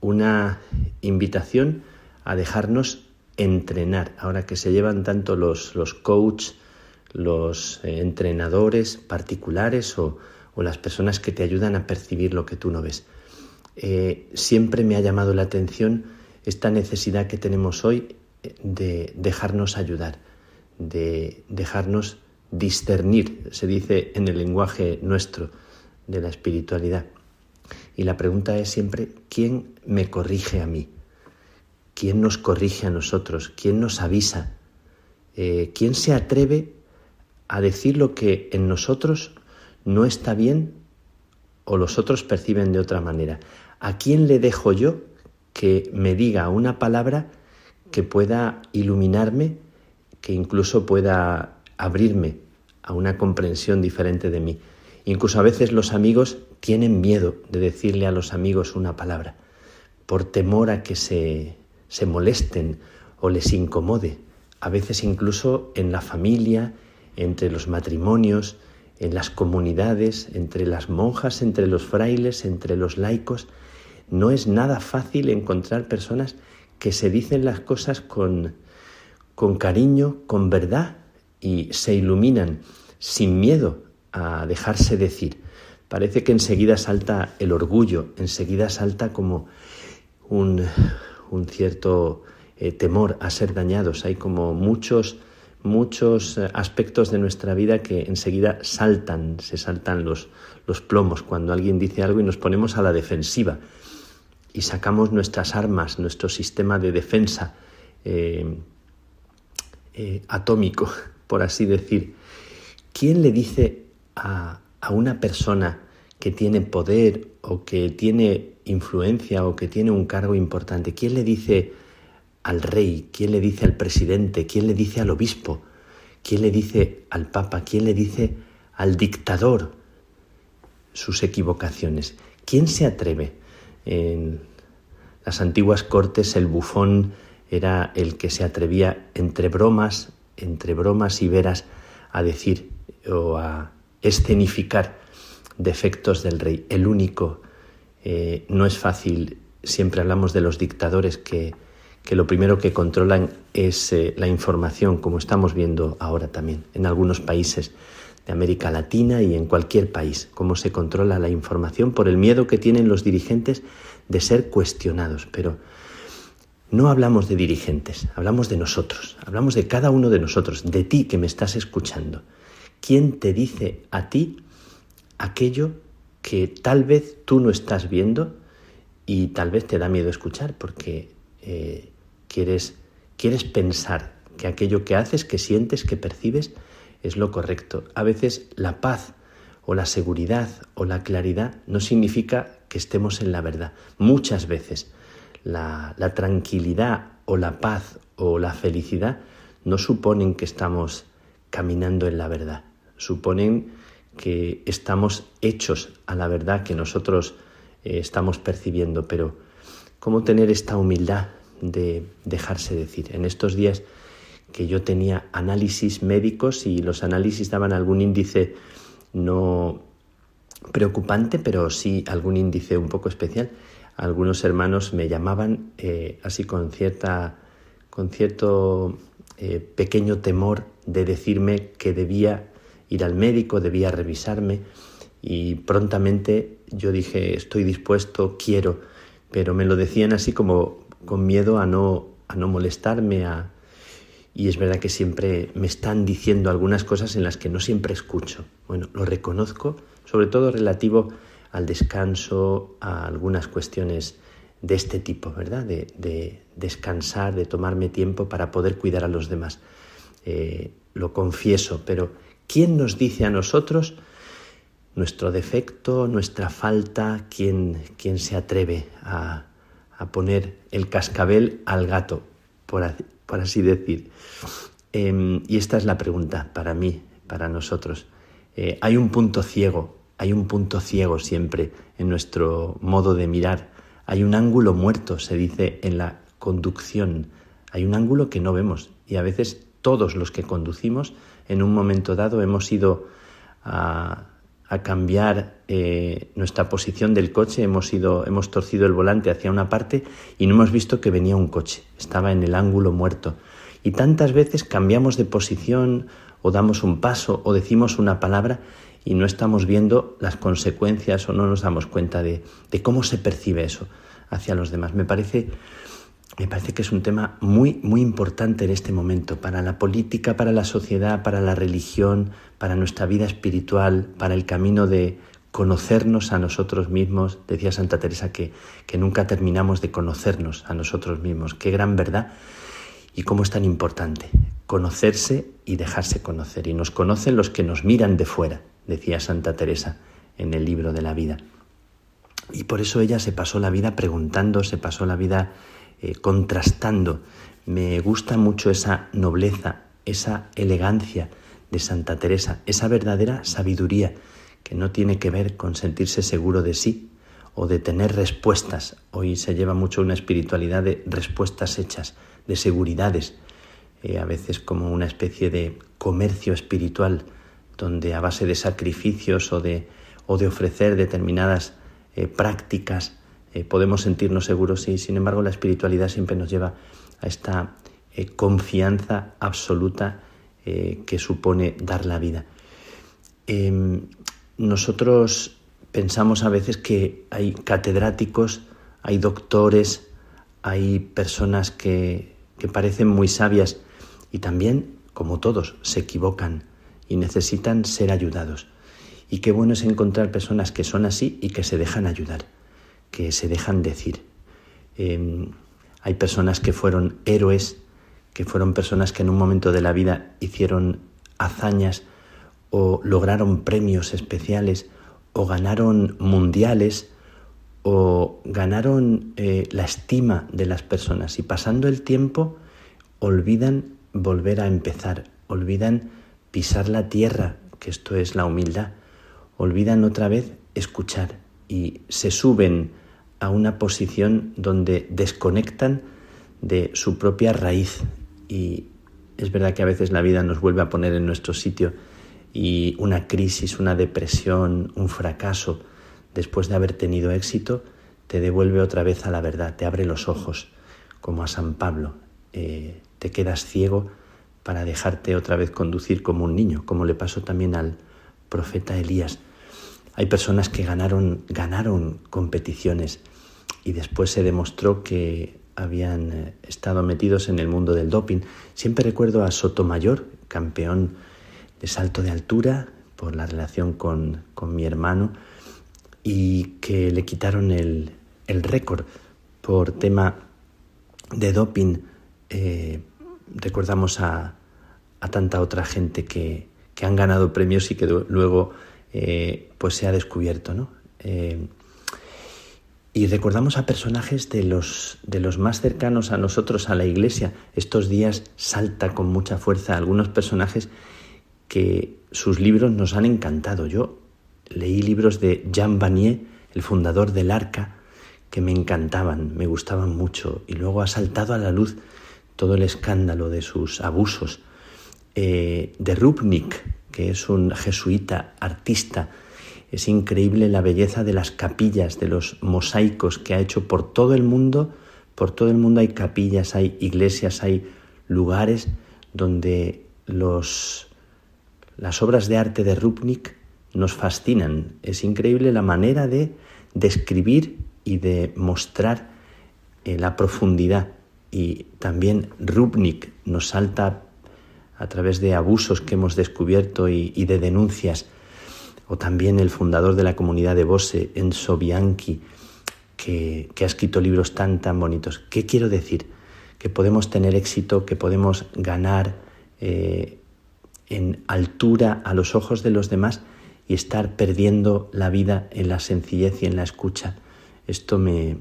una invitación a dejarnos entrenar, ahora que se llevan tanto los, los los eh, entrenadores particulares o, las personas que te ayudan a percibir lo que tú no ves. Eh, siempre me ha llamado la atención esta necesidad que tenemos hoy eh, de dejarnos ayudar, de dejarnos discernir, se dice en el lenguaje nuestro de la espiritualidad. Y la pregunta es siempre, ¿quién me corrige a mí? ¿Quién nos corrige a nosotros? ¿Quién nos avisa? ¿Quién se atreve a decir lo que en nosotros no está bien o los otros perciben de otra manera. ¿A quién le dejo yo que me diga una palabra que pueda iluminarme, que incluso pueda abrirme a una comprensión diferente de mí? Incluso a veces los amigos tienen miedo de decirle a los amigos una palabra, por temor a que se, se molesten o les incomode. A veces incluso en la familia, entre los matrimonios, en las comunidades, entre las monjas, entre los frailes, entre los laicos. No es nada fácil encontrar personas que se dicen las cosas con, con cariño, con verdad y se iluminan sin miedo a dejarse decir. Parece que enseguida salta el orgullo, enseguida salta como un, un cierto eh, temor a ser dañados. Hay como muchos muchos eh, aspectos de nuestra vida que enseguida saltan, se saltan los, los plomos cuando alguien dice algo y nos ponemos a la defensiva. y sacamos nuestras armas, nuestro sistema de defensa eh, eh, atómico, por así decir, ¿quién le dice a, a una persona que tiene poder o que tiene influencia o que tiene un cargo importante, ¿quién le dice al rey? ¿Quién le dice al presidente? ¿Quién le dice al obispo? ¿Quién le dice al papa? ¿Quién le dice al dictador sus equivocaciones? ¿Quién se atreve? En las antiguas cortes el bufón era el que se atrevía entre bromas, entre bromas y veras a decir o a escenificar defectos del rey. El único, eh, no es fácil, siempre hablamos de los dictadores que, que lo primero que controlan es eh, la información, como estamos viendo ahora también en algunos países de América Latina y en cualquier país, cómo se controla la información por el miedo que tienen los dirigentes de ser cuestionados. Pero no hablamos de dirigentes, hablamos de nosotros, hablamos de cada uno de nosotros, de ti que me estás escuchando. ¿Quién te dice a ti aquello que tal vez tú no estás viendo y tal vez te da miedo escuchar porque eh, quieres, quieres pensar que aquello que haces, que sientes, que percibes, es lo correcto. A veces la paz o la seguridad o la claridad no significa que estemos en la verdad. Muchas veces la, tranquilidad o la paz o la felicidad no suponen que estamos caminando en la verdad, suponen que estamos hechos a la verdad que nosotros eh, estamos percibiendo, pero ¿cómo tener esta humildad de dejarse decir? En estos días que yo tenía análisis médicos y los análisis daban algún índice no preocupante, pero sí algún índice un poco especial. Algunos hermanos me llamaban eh, así con cierta con cierto eh, pequeño temor de decirme que debía ir al médico, debía revisarme y prontamente yo dije estoy dispuesto, quiero, pero me lo decían así como con miedo a no, a no molestarme, a... y es verdad que siempre me están diciendo algunas cosas en las que no siempre escucho. Bueno, lo reconozco, sobre todo relativo al descanso, a algunas cuestiones de este tipo, ¿verdad? De, descansar, de tomarme tiempo para poder cuidar a los demás. Eh, lo confieso, pero ¿Quién nos dice a nosotros nuestro defecto, nuestra falta? ¿Quién, quién se atreve a, poner el cascabel al gato, por, así decir? Em, y esta es la pregunta para mí, para nosotros. Eh, hay un punto ciego, hay un punto ciego siempre en nuestro modo de mirar. Hay un ángulo muerto, se dice en la conducción. Hay un ángulo que no vemos y a veces todos los que conducimos en un momento dado hemos ido a, cambiar eh, nuestra posición del coche, hemos, ido, hemos torcido el volante hacia una parte y no hemos visto que venía un coche, estaba en el ángulo muerto. Y tantas veces cambiamos de posición o damos un paso o decimos una palabra y no estamos viendo las consecuencias o no nos damos cuenta de, de cómo se percibe eso hacia los demás. Me parece me parece que es un tema muy, muy importante en este momento para la política, para la sociedad, para la religión, para nuestra vida espiritual, para el camino de conocernos a nosotros mismos. Decía Santa Teresa que, que nunca terminamos de conocernos a nosotros mismos. Qué gran verdad y cómo es tan importante conocerse y dejarse conocer. Y nos conocen los que nos miran de fuera, decía Santa Teresa en el libro de la vida. Y por eso ella se pasó la vida preguntando, se pasó la vida eh, contrastando. Me gusta mucho esa nobleza, esa elegancia de Santa Teresa, esa verdadera sabiduría que no tiene que ver con sentirse seguro de sí o de tener respuestas. Hoy se lleva mucho una espiritualidad de respuestas hechas, de seguridades, eh, a veces como una especie de comercio espiritual, donde a base de sacrificios o de, o de ofrecer determinadas eh, prácticas eh, podemos sentirnos seguros y sin embargo la espiritualidad siempre nos lleva a esta eh, confianza absoluta eh, que supone dar la vida. Em, nosotros pensamos a veces que hay catedráticos, hay doctores, hay personas que, que parecen muy sabias y también, como todos, se equivocan y necesitan ser ayudados. Y qué bueno es encontrar personas que son así y que se dejan ayudar que se dejan decir. Em, hay personas que fueron héroes, que fueron personas que en un momento de la vida hicieron hazañas o lograron premios especiales o ganaron mundiales o ganaron eh, la estima de las personas y pasando el tiempo olvidan volver a empezar, olvidan pisar la tierra, que esto es la humildad, olvidan otra vez escuchar y se suben a una posición donde desconectan de su propia raíz y es verdad que a veces la vida nos vuelve a poner en nuestro sitio y una crisis, una depresión, un fracaso, después de haber tenido éxito, te devuelve otra vez a la verdad, te abre los ojos, como a San Pablo. Eh, te quedas ciego para dejarte otra vez conducir como un niño, como le pasó también al profeta Elías. Hay personas que ganaron, ganaron competiciones y después se demostró que habían eh, estado metidos en el mundo del doping. Siempre recuerdo a Sotomayor, campeón de salto de altura por la relación con, mi hermano y que le quitaron el, récord por tema de doping. Eh, recordamos a, tanta otra gente que, han ganado premios y que luego eh, pues se ha descubierto, ¿no? Y recordamos a personajes de los, de los más cercanos a nosotros, a la iglesia. Estos días salta con mucha fuerza algunos personajes que sus libros nos han encantado. Yo leí libros de Jean Vanier, el fundador del Arca, que me encantaban, me gustaban mucho, y luego ha saltado a la luz todo el escándalo de sus abusos. Eh, de Rupnik, que es un jesuita artista, es increíble la belleza de las capillas, de los mosaicos que ha hecho por todo el mundo. Por todo el mundo hay capillas, hay iglesias, hay lugares donde los las obras de arte de Rupnik nos fascinan. Es increíble la manera de describir y de mostrar eh, la profundidad. Y también Rupnik nos salta a través de abusos que hemos descubierto y, de denuncias. O también el fundador de la comunidad de Bose, Enzo Bianchi, que, ha escrito libros tan, tan bonitos. ¿Qué quiero decir? Que podemos tener éxito, que podemos ganar eh, en altura a los ojos de los demás y estar perdiendo la vida en la sencillez y en la escucha. Esto me,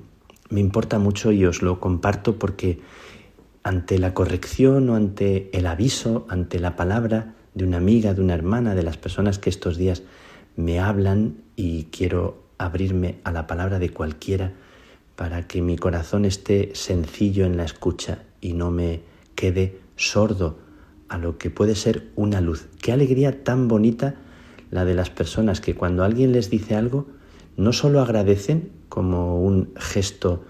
me importa mucho y os lo comparto porque ante la corrección o ante el aviso, ante la palabra de una amiga, de una hermana, de las personas que estos días me hablan y quiero abrirme a la palabra de cualquiera para que mi corazón esté sencillo en la escucha y no me quede sordo a lo que puede ser una luz. Qué alegría tan bonita la de las personas que cuando alguien les dice algo, no solo agradecen como un gesto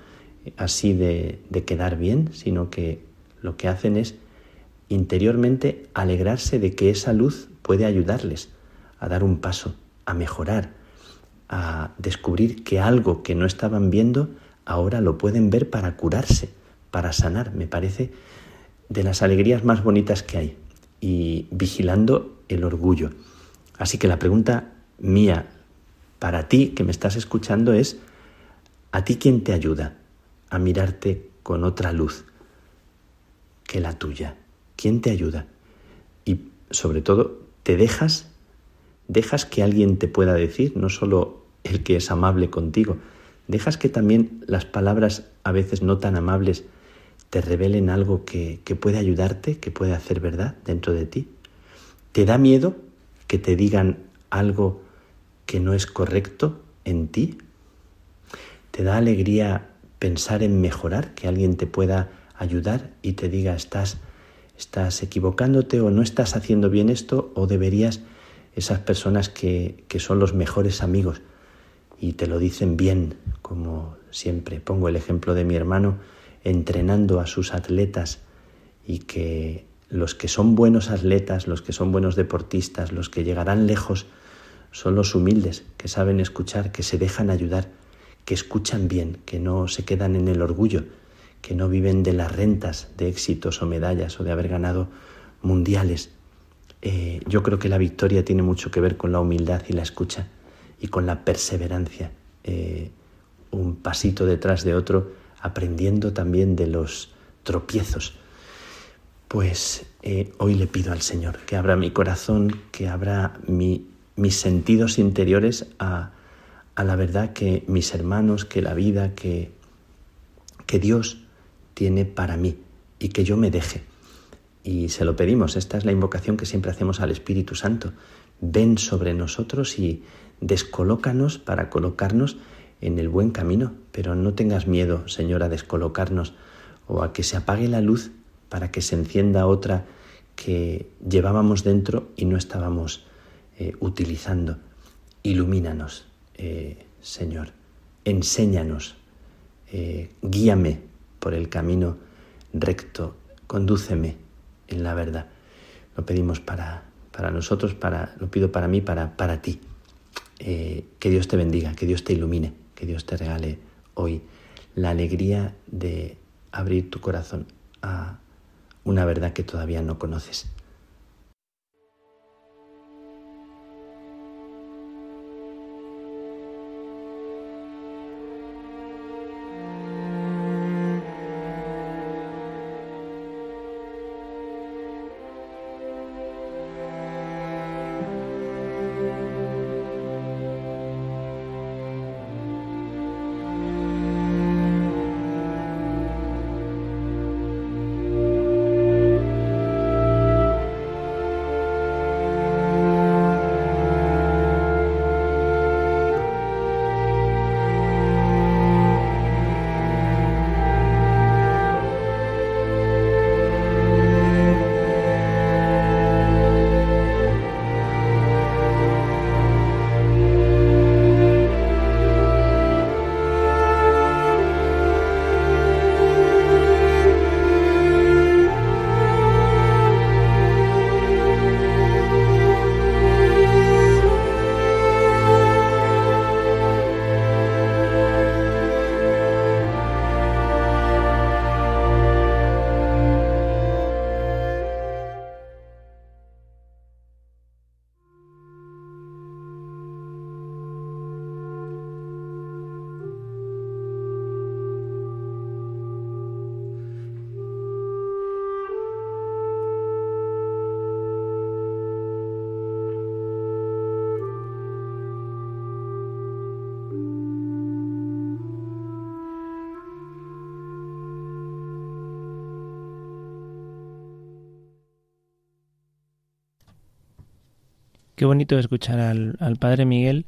así de, quedar bien, sino que lo que hacen es interiormente alegrarse de que esa luz puede ayudarles a dar un paso, a mejorar, a descubrir que algo que no estaban viendo ahora lo pueden ver para curarse, para sanar. Me parece de las alegrías más bonitas que hay y vigilando el orgullo. Así que la pregunta mía para ti que me estás escuchando es, ¿a ti quién te ayuda a mirarte con otra luz que la tuya? ¿Quién te ayuda? Y sobre todo, ¿te dejas? ¿Dejas que alguien te pueda decir, no solo el que es amable contigo, dejas que también las palabras a veces no tan amables te revelen algo que, puede ayudarte, que puede hacer verdad dentro de ti? ¿Te da miedo que te digan algo que no es correcto en ti? ¿Te da alegría pensar en mejorar, que alguien te pueda ayudar y te diga estás, estás equivocándote o no estás haciendo bien esto o deberías esas personas que, que son los mejores amigos y te lo dicen bien, como siempre. Pongo el ejemplo de mi hermano entrenando a sus atletas y que los que son buenos atletas, los que son buenos deportistas, los que llegarán lejos, son los humildes, que saben escuchar, que se dejan ayudar, que escuchan bien, que no se quedan en el orgullo, que no viven de las rentas de éxitos o medallas o de haber ganado mundiales. Eh, yo creo que la victoria tiene mucho que ver con la humildad y la escucha y con la perseverancia. Eh, un pasito detrás de otro aprendiendo también de los tropiezos. Pues eh, hoy le pido al Señor que abra mi corazón, que abra mis sentidos interiores a, a, la verdad que mis hermanos, que la vida, que, que Dios tiene para mí y que yo me deje. Y se lo pedimos, esta es la invocación que siempre hacemos al Espíritu Santo. Ven sobre nosotros y descolócanos para colocarnos en el buen camino, pero no tengas miedo, Señor, a descolocarnos o a que se apague la luz para que se encienda otra que llevábamos dentro y no estábamos eh, utilizando. Ilumínanos, eh, Señor, enséñanos, eh, guíame por el camino recto, condúceme en la verdad. Lo pedimos para, para nosotros, para, lo pido para mí, para, para ti. que Dios te bendiga, que Dios te ilumine que Dios te regale hoy la alegría de abrir tu corazón a una verdad que todavía no conoces. Qué bonito escuchar al, padre Miguel.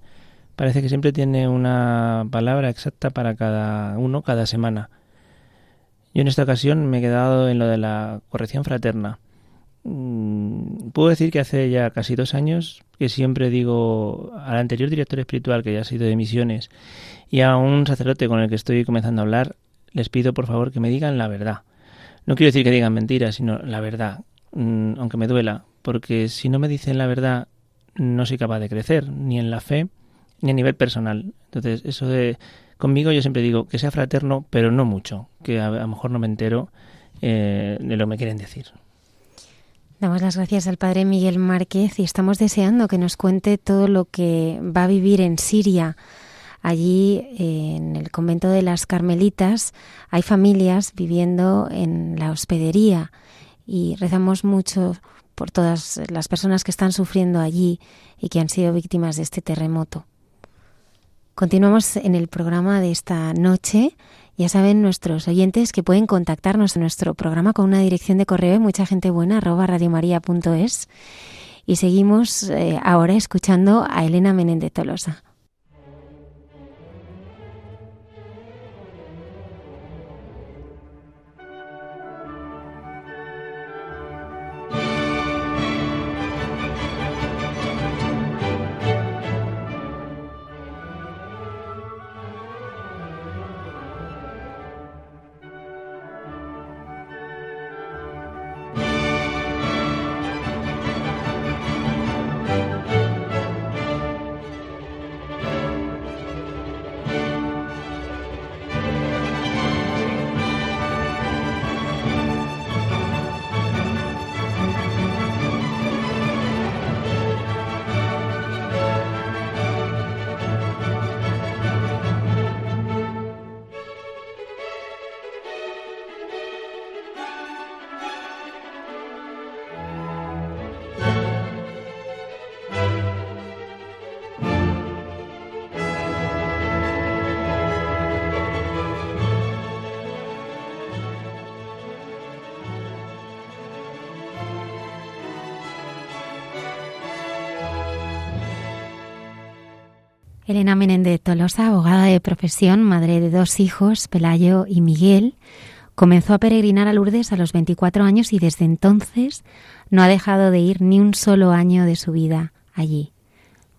Parece que siempre tiene una palabra exacta para cada uno, cada semana. Yo en esta ocasión me he quedado en lo de la corrección fraterna. Mm, puedo decir que hace ya casi dos años que siempre digo al anterior director espiritual que ya ha sido de misiones y a un sacerdote con el que estoy comenzando a hablar, les pido por favor que me digan la verdad. No quiero decir que digan mentiras, sino la verdad, mm, aunque me duela, porque si no me dicen la verdad no soy capaz de crecer, ni en la fe, ni a nivel personal. Entonces, eso de conmigo yo siempre digo que sea fraterno, pero no mucho, que a, lo mejor no me entero eh, de lo que me quieren decir. Damos las gracias al Padre Miguel Márquez y estamos deseando que nos cuente todo lo que va a vivir en Siria. Allí, en el convento de las Carmelitas, hay familias viviendo en la hospedería y rezamos mucho por todas las personas que están sufriendo allí y que han sido víctimas de este terremoto. Continuamos en el programa de esta noche. Ya saben nuestros oyentes que pueden contactarnos en nuestro programa con una dirección de correo mucha gente buena radiomaria.es y seguimos eh, ahora escuchando a Elena Menéndez Tolosa. Elena Menéndez Tolosa, abogada de profesión, madre de dos hijos, Pelayo y Miguel, comenzó a peregrinar a Lourdes a los 24 años y desde entonces no ha dejado de ir ni un solo año de su vida allí.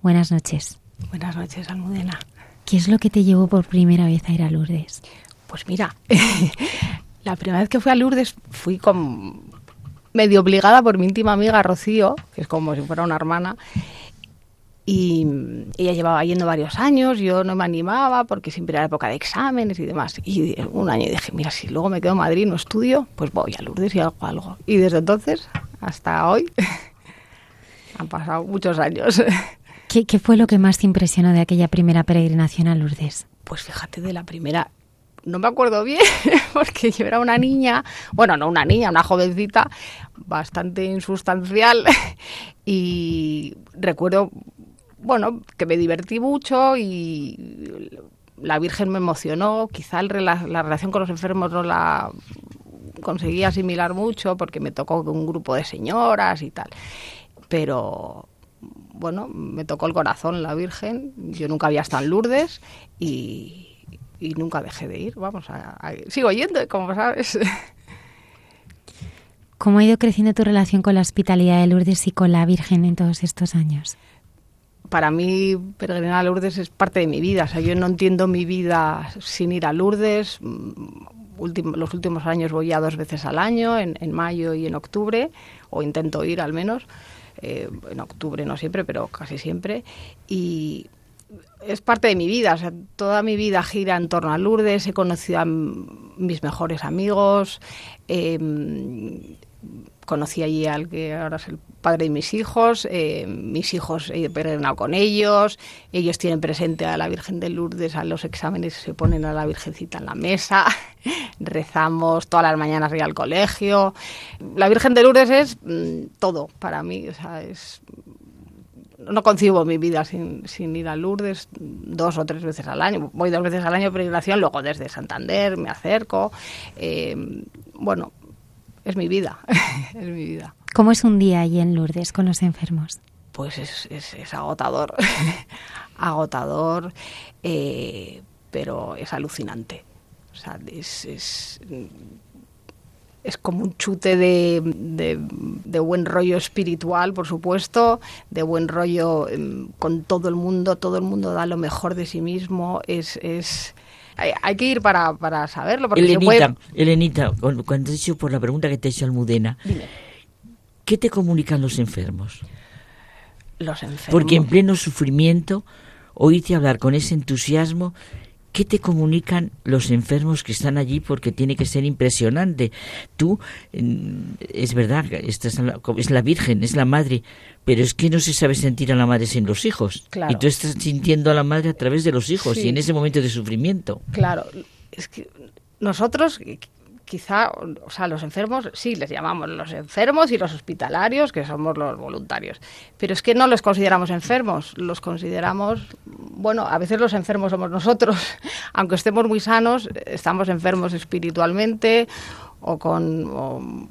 Buenas noches. Buenas noches, Almudena. ¿Qué es lo que te llevó por primera vez a ir a Lourdes? Pues mira, la primera vez que fui a Lourdes fui con medio obligada por mi íntima amiga Rocío, que es como si fuera una hermana, y ella llevaba yendo varios años, yo no me animaba porque siempre era época de exámenes y demás. Y un año dije, mira, si luego me quedo en Madrid, no estudio, pues voy a Lourdes y hago algo. Y desde entonces hasta hoy han pasado muchos años. ¿Qué, ¿Qué, fue lo que más te impresionó de aquella primera peregrinación a Lourdes? Pues fíjate, de la primera, no me acuerdo bien, porque yo era una niña, bueno, no una niña, una jovencita, bastante insustancial, y recuerdo bueno, que me divertí mucho y la Virgen me emocionó. Quizá la, relación con los enfermos no la conseguí asimilar mucho porque me tocó un grupo de señoras y tal. Pero bueno, me tocó el corazón la Virgen. Yo nunca había estado en Lourdes y, nunca dejé de ir. Vamos, a, sigo yendo, como sabes. ¿Cómo ha ido creciendo tu relación con la hospitalidad de Lourdes y con la Virgen en todos estos años? Para mí peregrinar a Lourdes es parte de mi vida. O sea, yo no entiendo mi vida sin ir a Lourdes. Mm, los últimos años voy ya dos veces al año, en, mayo y en octubre, o intento ir al menos. Eh, en octubre no siempre, pero casi siempre. Y es parte de mi vida, toda mi vida gira en torno a Lourdes, he conocido a mis mejores amigos, eh, conocí allí al que ahora es el padre de mis hijos, eh, mis hijos he peregrinado con ellos, ellos tienen presente a la Virgen de Lourdes, a los exámenes se ponen a la Virgencita en la mesa, rezamos todas las mañanas al colegio. La Virgen de Lourdes es mm, todo para mí, o sea, es no concibo mi vida sin, ir a Lourdes dos o tres veces al año. Voy dos veces al año a peregrinación, luego desde Santander me acerco. Eh, bueno, es mi vida, es mi vida. ¿Cómo es un día allí en Lourdes con los enfermos? Pues es, es, agotador, agotador, eh, pero es alucinante. O sea, es, es, es como un chute de, de, buen rollo espiritual, por supuesto, de buen rollo em, con todo el mundo, todo el mundo da lo mejor de sí mismo, es, es hay, que ir para, para saberlo. Porque Elenita, Elenita, cuando he dicho por la pregunta que te ha hecho Almudena, ¿qué te comunican los enfermos? Los enfermos. Porque en pleno sufrimiento, oírte hablar con ese entusiasmo ¿Qué te comunican los enfermos que están allí? Porque tiene que ser impresionante. Tú, es verdad, esta es la, Virgen, es la Madre, pero es que no se sabe sentir a la Madre sin los hijos. Y tú estás sintiendo a la Madre a través de los hijos y en ese momento de sufrimiento. Claro, es que nosotros quizá, o sea, los enfermos, sí, les llamamos los enfermos y los hospitalarios, que somos los voluntarios. Pero es que no los consideramos enfermos, los consideramos, bueno, a veces los enfermos somos nosotros, aunque estemos muy sanos, estamos enfermos espiritualmente o con...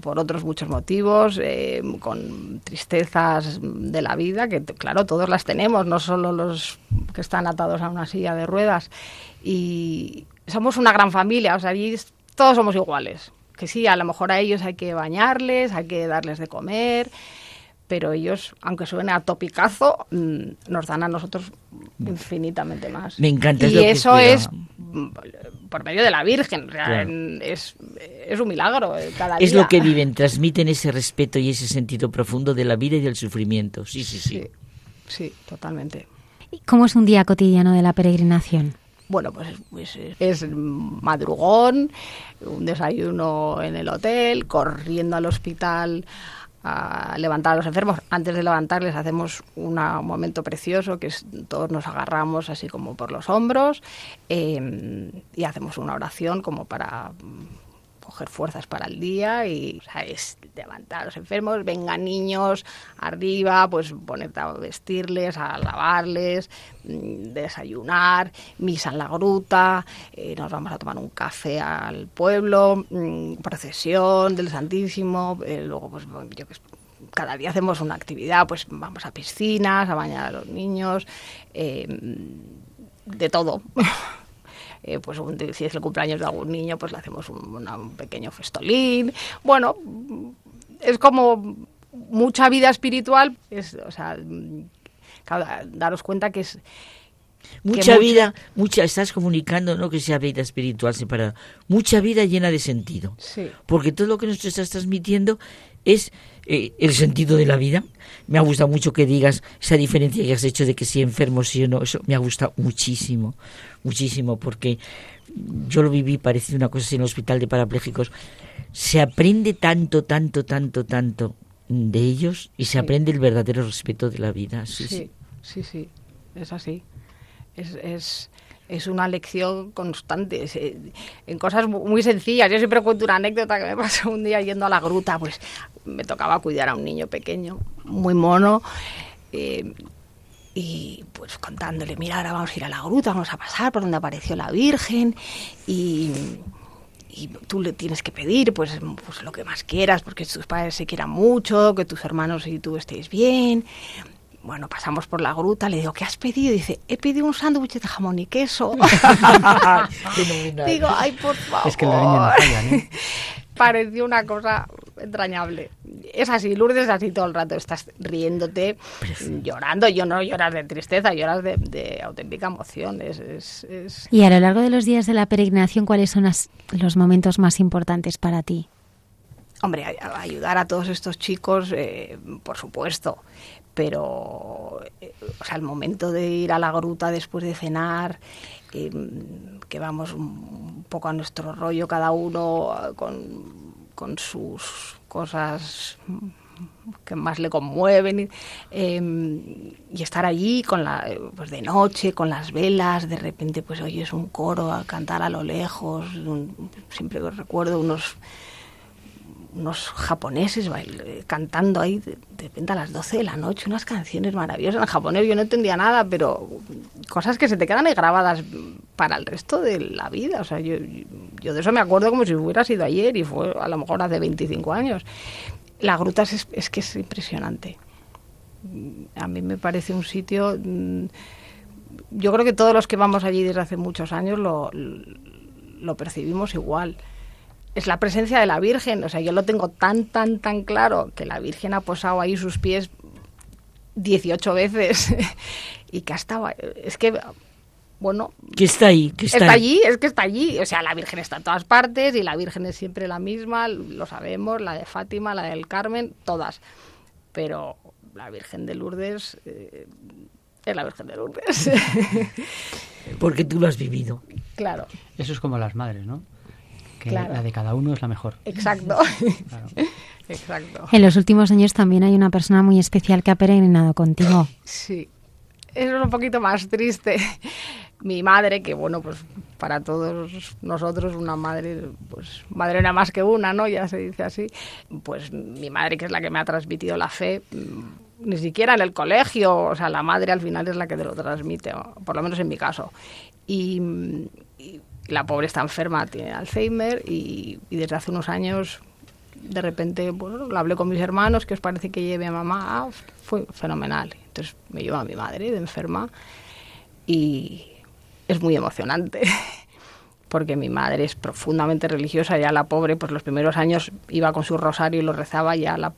por otros muchos motivos, eh, con tristezas de la vida, que claro, todos las tenemos, no solo los que están atados a una silla de ruedas. Y somos una gran familia, o sea, allí todos somos iguales. Que sí, a lo mejor a ellos hay que bañarles, hay que darles de comer, pero ellos, aunque suene a topicazo, mm, nos dan a nosotros infinitamente más. Me encanta. Y eso es por medio de la Virgen. es, es, un milagro eh, cada Es lo que viven, transmiten ese respeto y ese sentido profundo de la vida y del sufrimiento. Sí, sí, sí. Sí, sí totalmente. ¿Cómo es un día cotidiano de la peregrinación? Bueno, pues, pues es madrugón, un desayuno en el hotel, corriendo al hospital a levantar a los enfermos. Antes de levantarles hacemos un momento precioso que es todos nos agarramos así como por los hombros eh, y hacemos una oración como para coger fuerzas para el día y levantar a los enfermos, vengan niños arriba, pues ponerte a vestirles, a lavarles, mm, desayunar, misa en la gruta, eh, nos vamos a tomar un café al pueblo, mm, procesión del Santísimo, eh, luego pues yo que cada día hacemos una actividad, pues vamos a piscinas, a bañar a los niños, eh, de todo. Eh, pues si es el cumpleaños de algún niño, pues le hacemos un, pequeño festolín. Bueno, es como mucha vida espiritual, es, o sea, daros cuenta que es mucha vida, mucha, estás comunicando, no que sea vida espiritual separada, mucha vida llena de sentido. Porque todo lo que nos estás transmitiendo es eh, el sentido de la vida. Me ha gustado mucho que digas esa diferencia que has hecho de que si enfermo sí o no, eso me ha gustado muchísimo, muchísimo, porque yo lo viví, parecía una cosa así en el hospital de parapléjicos. Se aprende tanto, tanto, tanto, tanto de ellos y se aprende el verdadero respeto de la vida. Sí, sí, sí, sí, es así. Es, es, es una lección constante, eh, en cosas muy sencillas. Yo siempre cuento una anécdota que me pasó un día yendo a la gruta, pues me tocaba cuidar a un niño pequeño, muy mono, eh, y pues contándole, mira, ahora vamos a ir a la gruta, vamos a pasar por donde apareció la Virgen, y y tú le tienes que pedir pues, pues lo que más quieras, porque tus padres se quieran mucho, que tus hermanos y tú estéis bien bueno, pasamos por la gruta, le digo, ¿qué has pedido? dice, he pedido un sándwich de jamón y queso. digo, ay, por favor. Es que la niña no falla, Pareció una cosa entrañable. Es así, Lourdes es así todo el rato. Estás riéndote, llorando. Yo no lloras de tristeza, lloras de, auténtica emoción. Es, Y a lo largo de los días de la peregrinación, ¿cuáles son los momentos más importantes para ti? Hombre, ayudar a todos estos chicos, eh, por supuesto pero eh, o sea, el momento de ir a la gruta después de cenar, que, vamos un poco a nuestro rollo cada uno con, sus cosas que más le conmueven y estar allí con la pues de noche con las velas de repente pues oyes un coro a cantar a lo lejos siempre recuerdo unos unos japoneses cantando ahí de, repente a las 12 de la noche unas canciones maravillosas en japonés. Yo no entendía nada, pero cosas que se te quedan ahí grabadas para el resto de la vida. O sea, yo, yo de eso me acuerdo como si hubiera sido ayer y fue a lo mejor hace 25 años. La gruta es, es que es impresionante. A mí me parece un sitio... Mm, yo creo que todos los que vamos allí desde hace muchos años lo, lo percibimos igual es la presencia de la Virgen. O sea, yo lo tengo tan, tan, tan claro que la Virgen ha posado ahí sus pies 18 veces y que ha estado. Es que. Bueno. Que está ahí. Que está, allí, es que está allí. O sea, la Virgen está en todas partes y la Virgen es siempre la misma, lo sabemos, la de Fátima, la del Carmen, todas. Pero la Virgen de Lourdes eh, es la Virgen de Lourdes. Porque tú lo has vivido. Claro. Eso es como las madres, ¿no? Que la de cada uno es la mejor. Exacto. Exacto. En los últimos años también hay una persona muy especial que ha peregrinado contigo. Sí. Eso es un poquito más triste. Mi madre, que bueno, pues para todos nosotros una madre, pues madre nada más que una, ¿no? Ya se dice así. Pues mi madre, que es la que me ha transmitido la fe, mm, ni siquiera en el colegio, o sea, la madre al final es la que te lo transmite, por lo menos en mi caso. y la pobre está enferma, tiene Alzheimer y, desde hace unos años de repente bueno, lo hablé con mis hermanos, que os parece que lleve a mamá? Ah, fue fenomenal. Entonces me llevo a mi madre de enferma y es muy emocionante porque mi madre es profundamente religiosa, ya la pobre, pues los primeros años iba con su rosario y lo rezaba, ya la,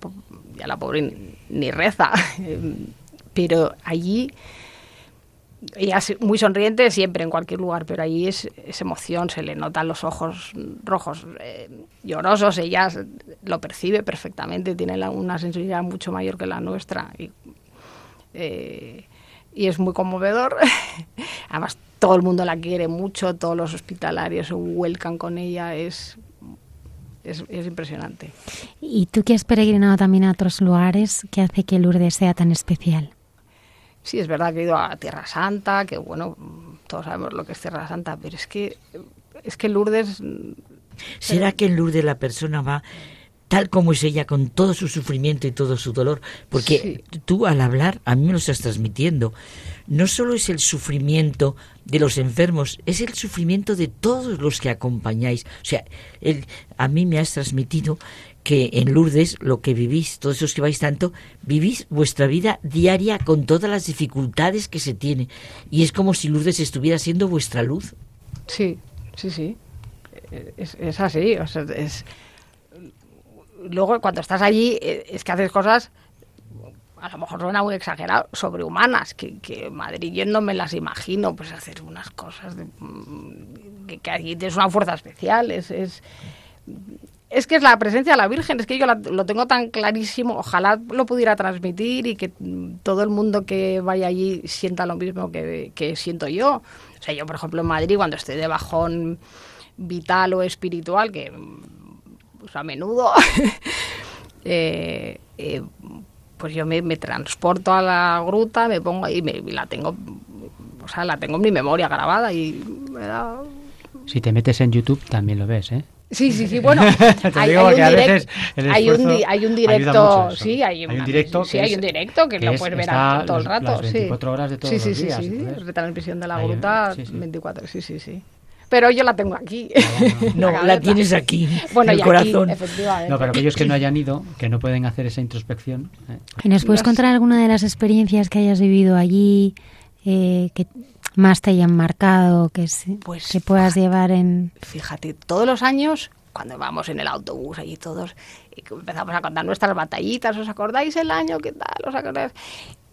ya la pobre ni reza. Pero allí ella es muy sonriente siempre en cualquier lugar, pero ahí es, emoción, se le notan los ojos rojos eh, llorosos, ella lo percibe perfectamente, tiene una sensibilidad mucho mayor que la nuestra y, eh, y es muy conmovedor. Además, todo el mundo la quiere mucho, todos los hospitalarios se vuelcan con ella, es, es, es impresionante. ¿Y tú que has peregrinado también a otros lugares, qué hace que Lourdes sea tan especial? Sí, es verdad que he ido a Tierra Santa, que bueno, todos sabemos lo que es Tierra Santa, pero es que es que Lourdes ¿Será que en Lourdes la persona va tal como es ella, con todo su sufrimiento y todo su dolor? Porque tú al hablar, a mí me lo estás transmitiendo. No solo es el sufrimiento de los enfermos, es el sufrimiento de todos los que acompañáis. O sea, a mí me has transmitido que en Lourdes lo que vivís, todos esos que vais tanto, vivís vuestra vida diaria con todas las dificultades que se tiene. Y es como si Lourdes estuviera siendo vuestra luz. Sí, sí, sí. Es, así. es... Luego, cuando estás allí, eh, es que haces cosas a lo mejor suena muy exagerado, sobrehumanas, que, que Madrid yo no me las imagino, pues hacer unas cosas mm, que, que tienes una fuerza especial, es, es, es que es la presencia de la Virgen, es que yo lo tengo tan clarísimo, ojalá lo pudiera transmitir y que todo el mundo que vaya allí sienta lo mismo que, siento yo. O sea, yo, por ejemplo, en Madrid, cuando estoy de bajón vital o espiritual, que pues, a menudo, eh, eh, pues yo me, transporto a la gruta, me pongo ahí y, la tengo, o sea, la tengo en mi memoria grabada y me da... Si te metes en YouTube también lo ves, ¿eh? Sí, sí, sí, bueno, hay, un hay, un hay, un directo, sí, hay, un directo, sí, hay un directo que, lo puedes ver todo el rato, las 24 horas de todos sí, los días. Sí, sí, sí, retransmisión de la gruta, 24, sí, sí, sí. Pero yo la tengo aquí. No, la, tienes aquí, bueno, en el corazón. efectivamente. No, pero aquellos que no hayan ido, que no pueden hacer esa introspección. ¿eh? ¿Y nos puedes contar alguna de las experiencias que hayas vivido allí, eh, que más te hayan marcado, que, pues, que puedas llevar en... Fíjate, todos los años, cuando vamos en el autobús allí todos, y empezamos a contar nuestras batallitas, ¿os acordáis el año? ¿Qué tal? ¿Os acordáis?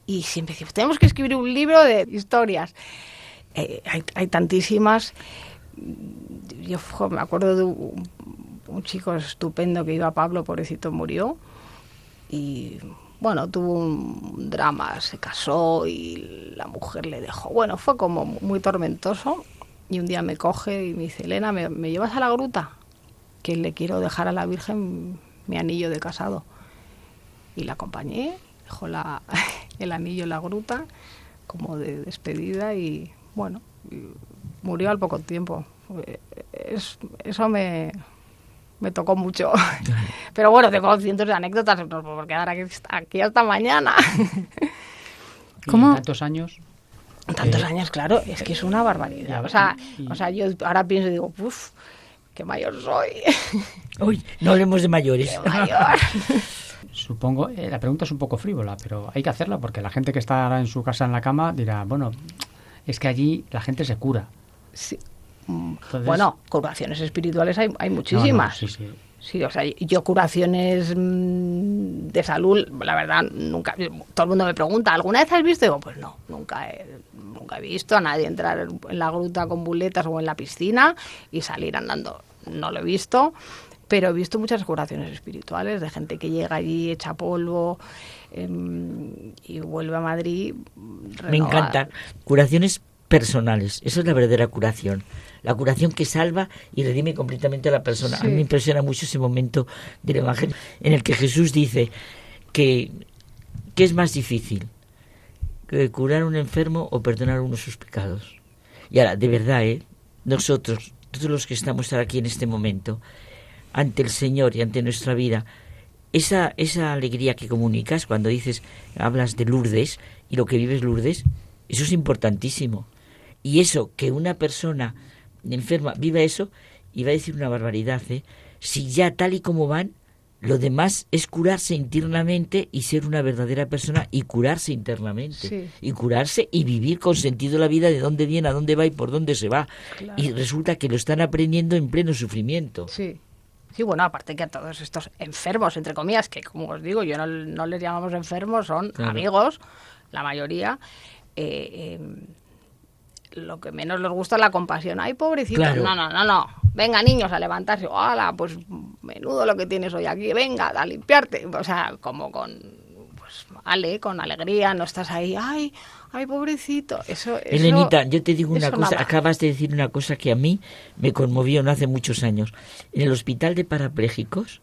Y siempre decimos, tenemos que escribir un libro de historias. Eh, hay, hay, tantísimas. Yo me acuerdo de un, un chico estupendo que iba a Pablo, pobrecito, murió. Y bueno, tuvo un drama, se casó y la mujer le dejó. Bueno, fue como muy tormentoso y un día me coge y me dice, Elena, ¿me, llevas a la gruta? Que le quiero dejar a la Virgen mi anillo de casado. Y la acompañé, dejó la, el anillo en la gruta como de despedida y bueno, murió al poco tiempo. eso me, me tocó mucho. Pero bueno, tengo cientos de anécdotas, no puedo quedar aquí, aquí hasta mañana. ¿Cómo? ¿Tantos años? Tantos eh, años, claro, es que es una barbaridad. O sea, o sea yo ahora pienso y digo, uff, qué mayor soy. Uy, no hablemos de mayores. Qué mayor. Supongo, eh, la pregunta es un poco frívola, pero hay que hacerla porque la gente que está en su casa en la cama dirá, bueno, es que allí la gente se cura. Sí, bueno, curaciones espirituales hay, hay muchísimas. sí, sí. Sí, o sea, yo curaciones mm, de salud, la verdad, nunca. Todo el mundo me pregunta, ¿alguna vez has visto? digo, pues no, nunca he, nunca he visto a nadie entrar en la gruta con buletas o en la piscina y salir andando. No lo he visto, pero he visto muchas curaciones espirituales de gente que llega allí, echa polvo em, y vuelve a Madrid. Me encanta. Curaciones personales, eso es la verdadera curación la curación que salva y redime completamente a la persona. A mí me impresiona mucho ese momento del Evangelio en el que Jesús dice que, ¿qué es más difícil? Que curar a un enfermo o perdonar uno sus pecados. Y ahora, de verdad, ¿eh? nosotros, todos los que estamos aquí en este momento, ante el Señor y ante nuestra vida, esa, esa alegría que comunicas cuando dices, hablas de Lourdes y lo que vives Lourdes, eso es importantísimo. Y eso que una persona enferma viva eso y va a decir una barbaridad, ¿eh? Si ya tal y como van, lo demás es curarse internamente y ser una verdadera persona y curarse internamente. Y curarse y vivir con sentido la vida de dónde viene, a dónde va y por dónde se va. Y resulta que lo están aprendiendo en pleno sufrimiento. Sí. Sí, bueno, aparte que a todos estos enfermos, entre comillas, que como os digo, yo no, les llamamos enfermos, son amigos, la mayoría, eh, eh, lo que menos les gusta es la compasión. Ay, pobrecito. No, no, no, no. Venga, niños, a levantarse. ¡Hala! Pues menudo lo que tienes hoy aquí. Venga, a limpiarte. O sea, como con. Pues, ale, con alegría. No estás ahí. ¡Ay! Ay, pobrecito. Eso, eso Elenita, yo te digo una cosa. Acabas de decir una cosa que a mí me conmovió no hace muchos años. En el hospital de parapléjicos,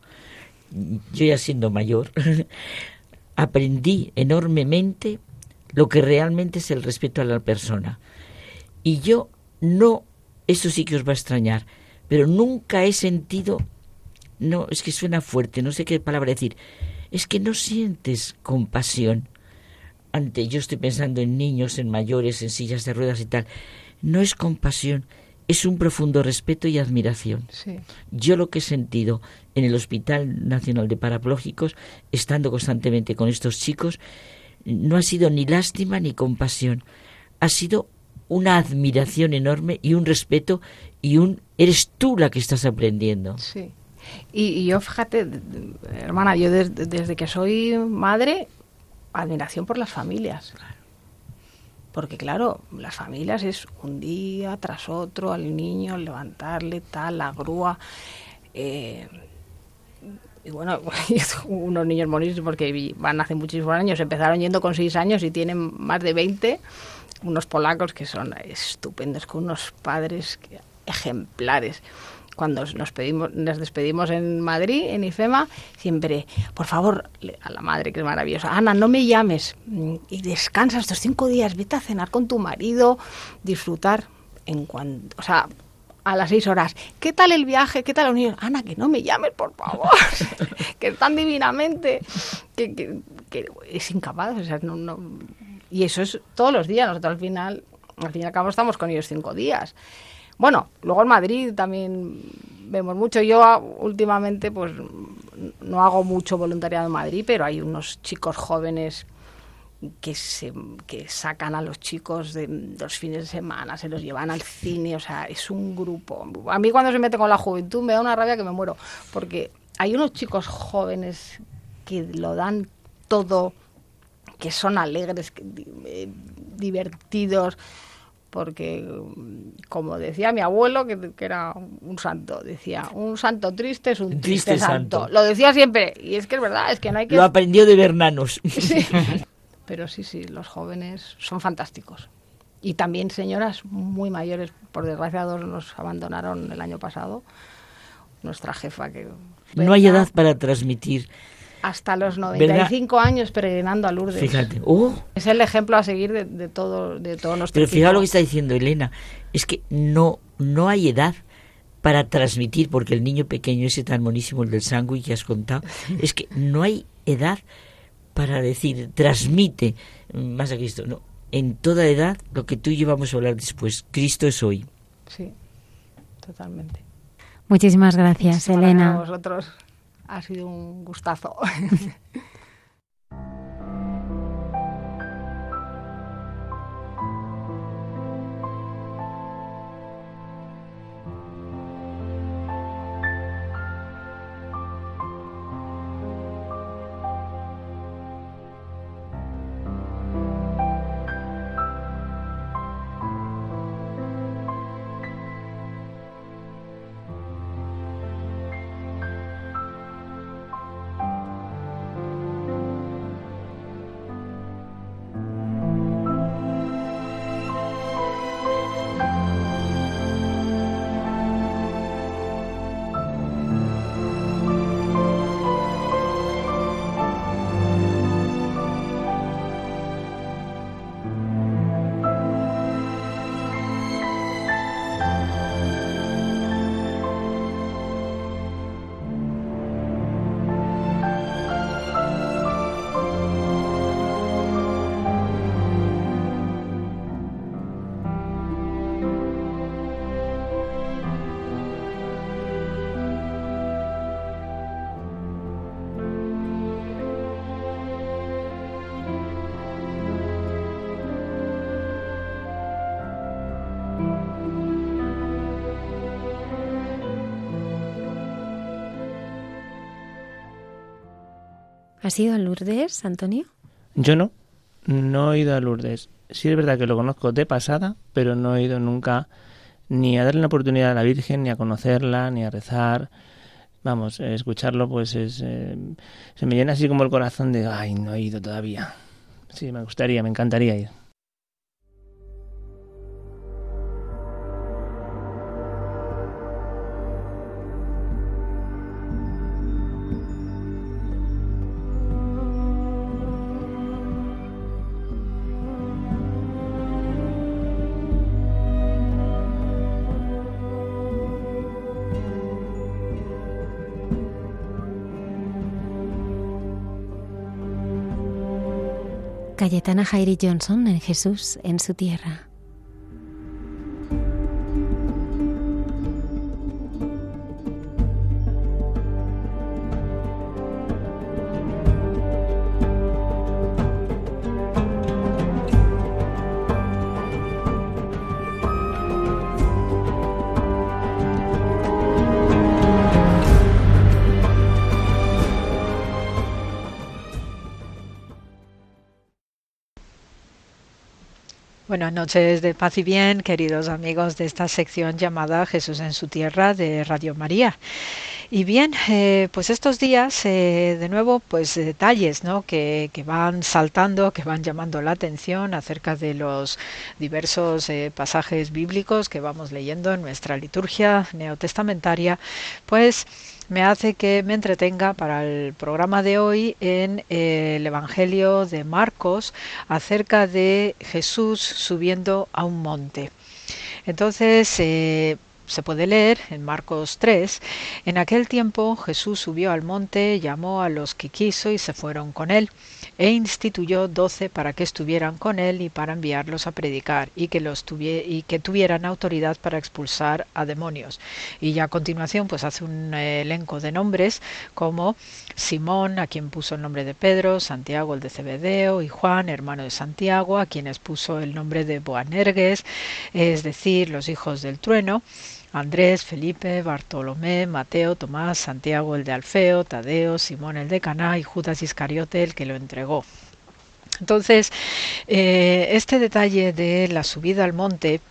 yo ya siendo mayor, aprendí enormemente lo que realmente es el respeto a la persona y yo no, eso sí que os va a extrañar, pero nunca he sentido, no, es que suena fuerte, no sé qué palabra decir, es que no sientes compasión ante, yo estoy pensando en niños, en mayores, en sillas de ruedas y tal, no es compasión, es un profundo respeto y admiración. Yo lo que he sentido en el Hospital Nacional de Paraplógicos, estando constantemente con estos chicos, no ha sido ni lástima ni compasión, ha sido una admiración enorme y un respeto y un eres tú la que estás aprendiendo. Sí. Y, yo, fíjate, hermana, yo desde que soy madre, admiración por las familias. Porque claro, las familias es un día tras otro al niño, levantarle tal, la grúa. Eh, y bueno, unos niños porque van hace muchísimos años, empezaron yendo con seis años y tienen más de 20, unos polacos que son estupendos, con unos padres ejemplares cuando nos pedimos, nos despedimos en Madrid, en IFEMA, siempre, por favor, a la madre que es maravillosa, Ana, no me llames mm, y descansa estos cinco días, vete a cenar con tu marido, disfrutar en cuanto, o sea, a las seis horas, ¿qué tal el viaje? ¿Qué tal la unión? Ana, que no me llames, por favor, que están divinamente, que, es incapaz, o sea, no, y eso es todos los días, nosotros al final, al fin y al cabo estamos con ellos cinco días. Bueno, luego en Madrid también vemos mucho. Yo ah, últimamente pues no hago mucho voluntariado en Madrid, pero hay unos chicos jóvenes que se que sacan a los chicos de los fines de semana, se los llevan al cine, o sea, es un grupo. A mí cuando se mete con la juventud me da una rabia que me muero, porque hay unos chicos jóvenes que lo dan todo, que son alegres, eh, divertidos, porque como decía mi abuelo, que, era un santo, decía, un santo triste es un triste, santo. Lo decía siempre, y es que es verdad, es que no hay que... Lo aprendió de Bernanos. Pero sí, sí, los jóvenes son fantásticos. Y también señoras muy mayores, por desgracia dos nos abandonaron el año pasado, nuestra jefa que... No hay edad para transmitir hasta los 95 años peregrinando a Lourdes. Fíjate. Oh. Es el ejemplo a seguir de, todo, de todo nuestro Pero fíjate lo que está diciendo Elena. Es que no, no hay edad para transmitir, porque el niño pequeño ese tan monísimo, el del sándwich que has contado, es que no hay edad para decir, transmite más a Cristo. No, en toda edad, lo que tú y yo vamos a hablar después, Cristo es hoy. Sí, totalmente. Muchísimas gracias, Elena. A vosotros ha sido un gustazo. ¿Has ido a Lourdes, Antonio? Yo no, no he ido a Lourdes. Sí es verdad que lo conozco de pasada, pero no he ido nunca ni a darle una oportunidad a la Virgen, ni a conocerla, ni a rezar. Vamos, escucharlo pues es, eh, se me llena así como el corazón de, ay, no he ido todavía. Sí, me gustaría, me encantaría ir. Cayetana Jairi Johnson en Jesús en su tierra. Noches de paz y bien, queridos amigos de esta sección llamada Jesús en su tierra de Radio María. Y bien, eh, pues estos días, eh, de nuevo, pues detalles ¿no? que, que, van saltando, que van llamando la atención acerca de los diversos eh, pasajes bíblicos que vamos leyendo en nuestra liturgia neotestamentaria, pues me hace que me entretenga para el programa de hoy en el Evangelio de Marcos acerca de Jesús subiendo a un monte. Entonces, eh, se puede leer en Marcos 3, en aquel tiempo Jesús subió al monte, llamó a los que quiso y se fueron con él e instituyó doce para que estuvieran con él y para enviarlos a predicar y que, los y que tuvieran autoridad para expulsar a demonios. Y ya a continuación pues hace un elenco de nombres como Simón, a quien puso el nombre de Pedro, Santiago el de Cebedeo y Juan, hermano de Santiago, a quienes puso el nombre de Boanerges, es decir, los hijos del trueno, Andrés, Felipe, Bartolomé, Mateo, Tomás, Santiago el de Alfeo, Tadeo, Simón el de Caná y Judas Iscariote el que lo entregó. Entonces, eh, este detalle de la subida al monte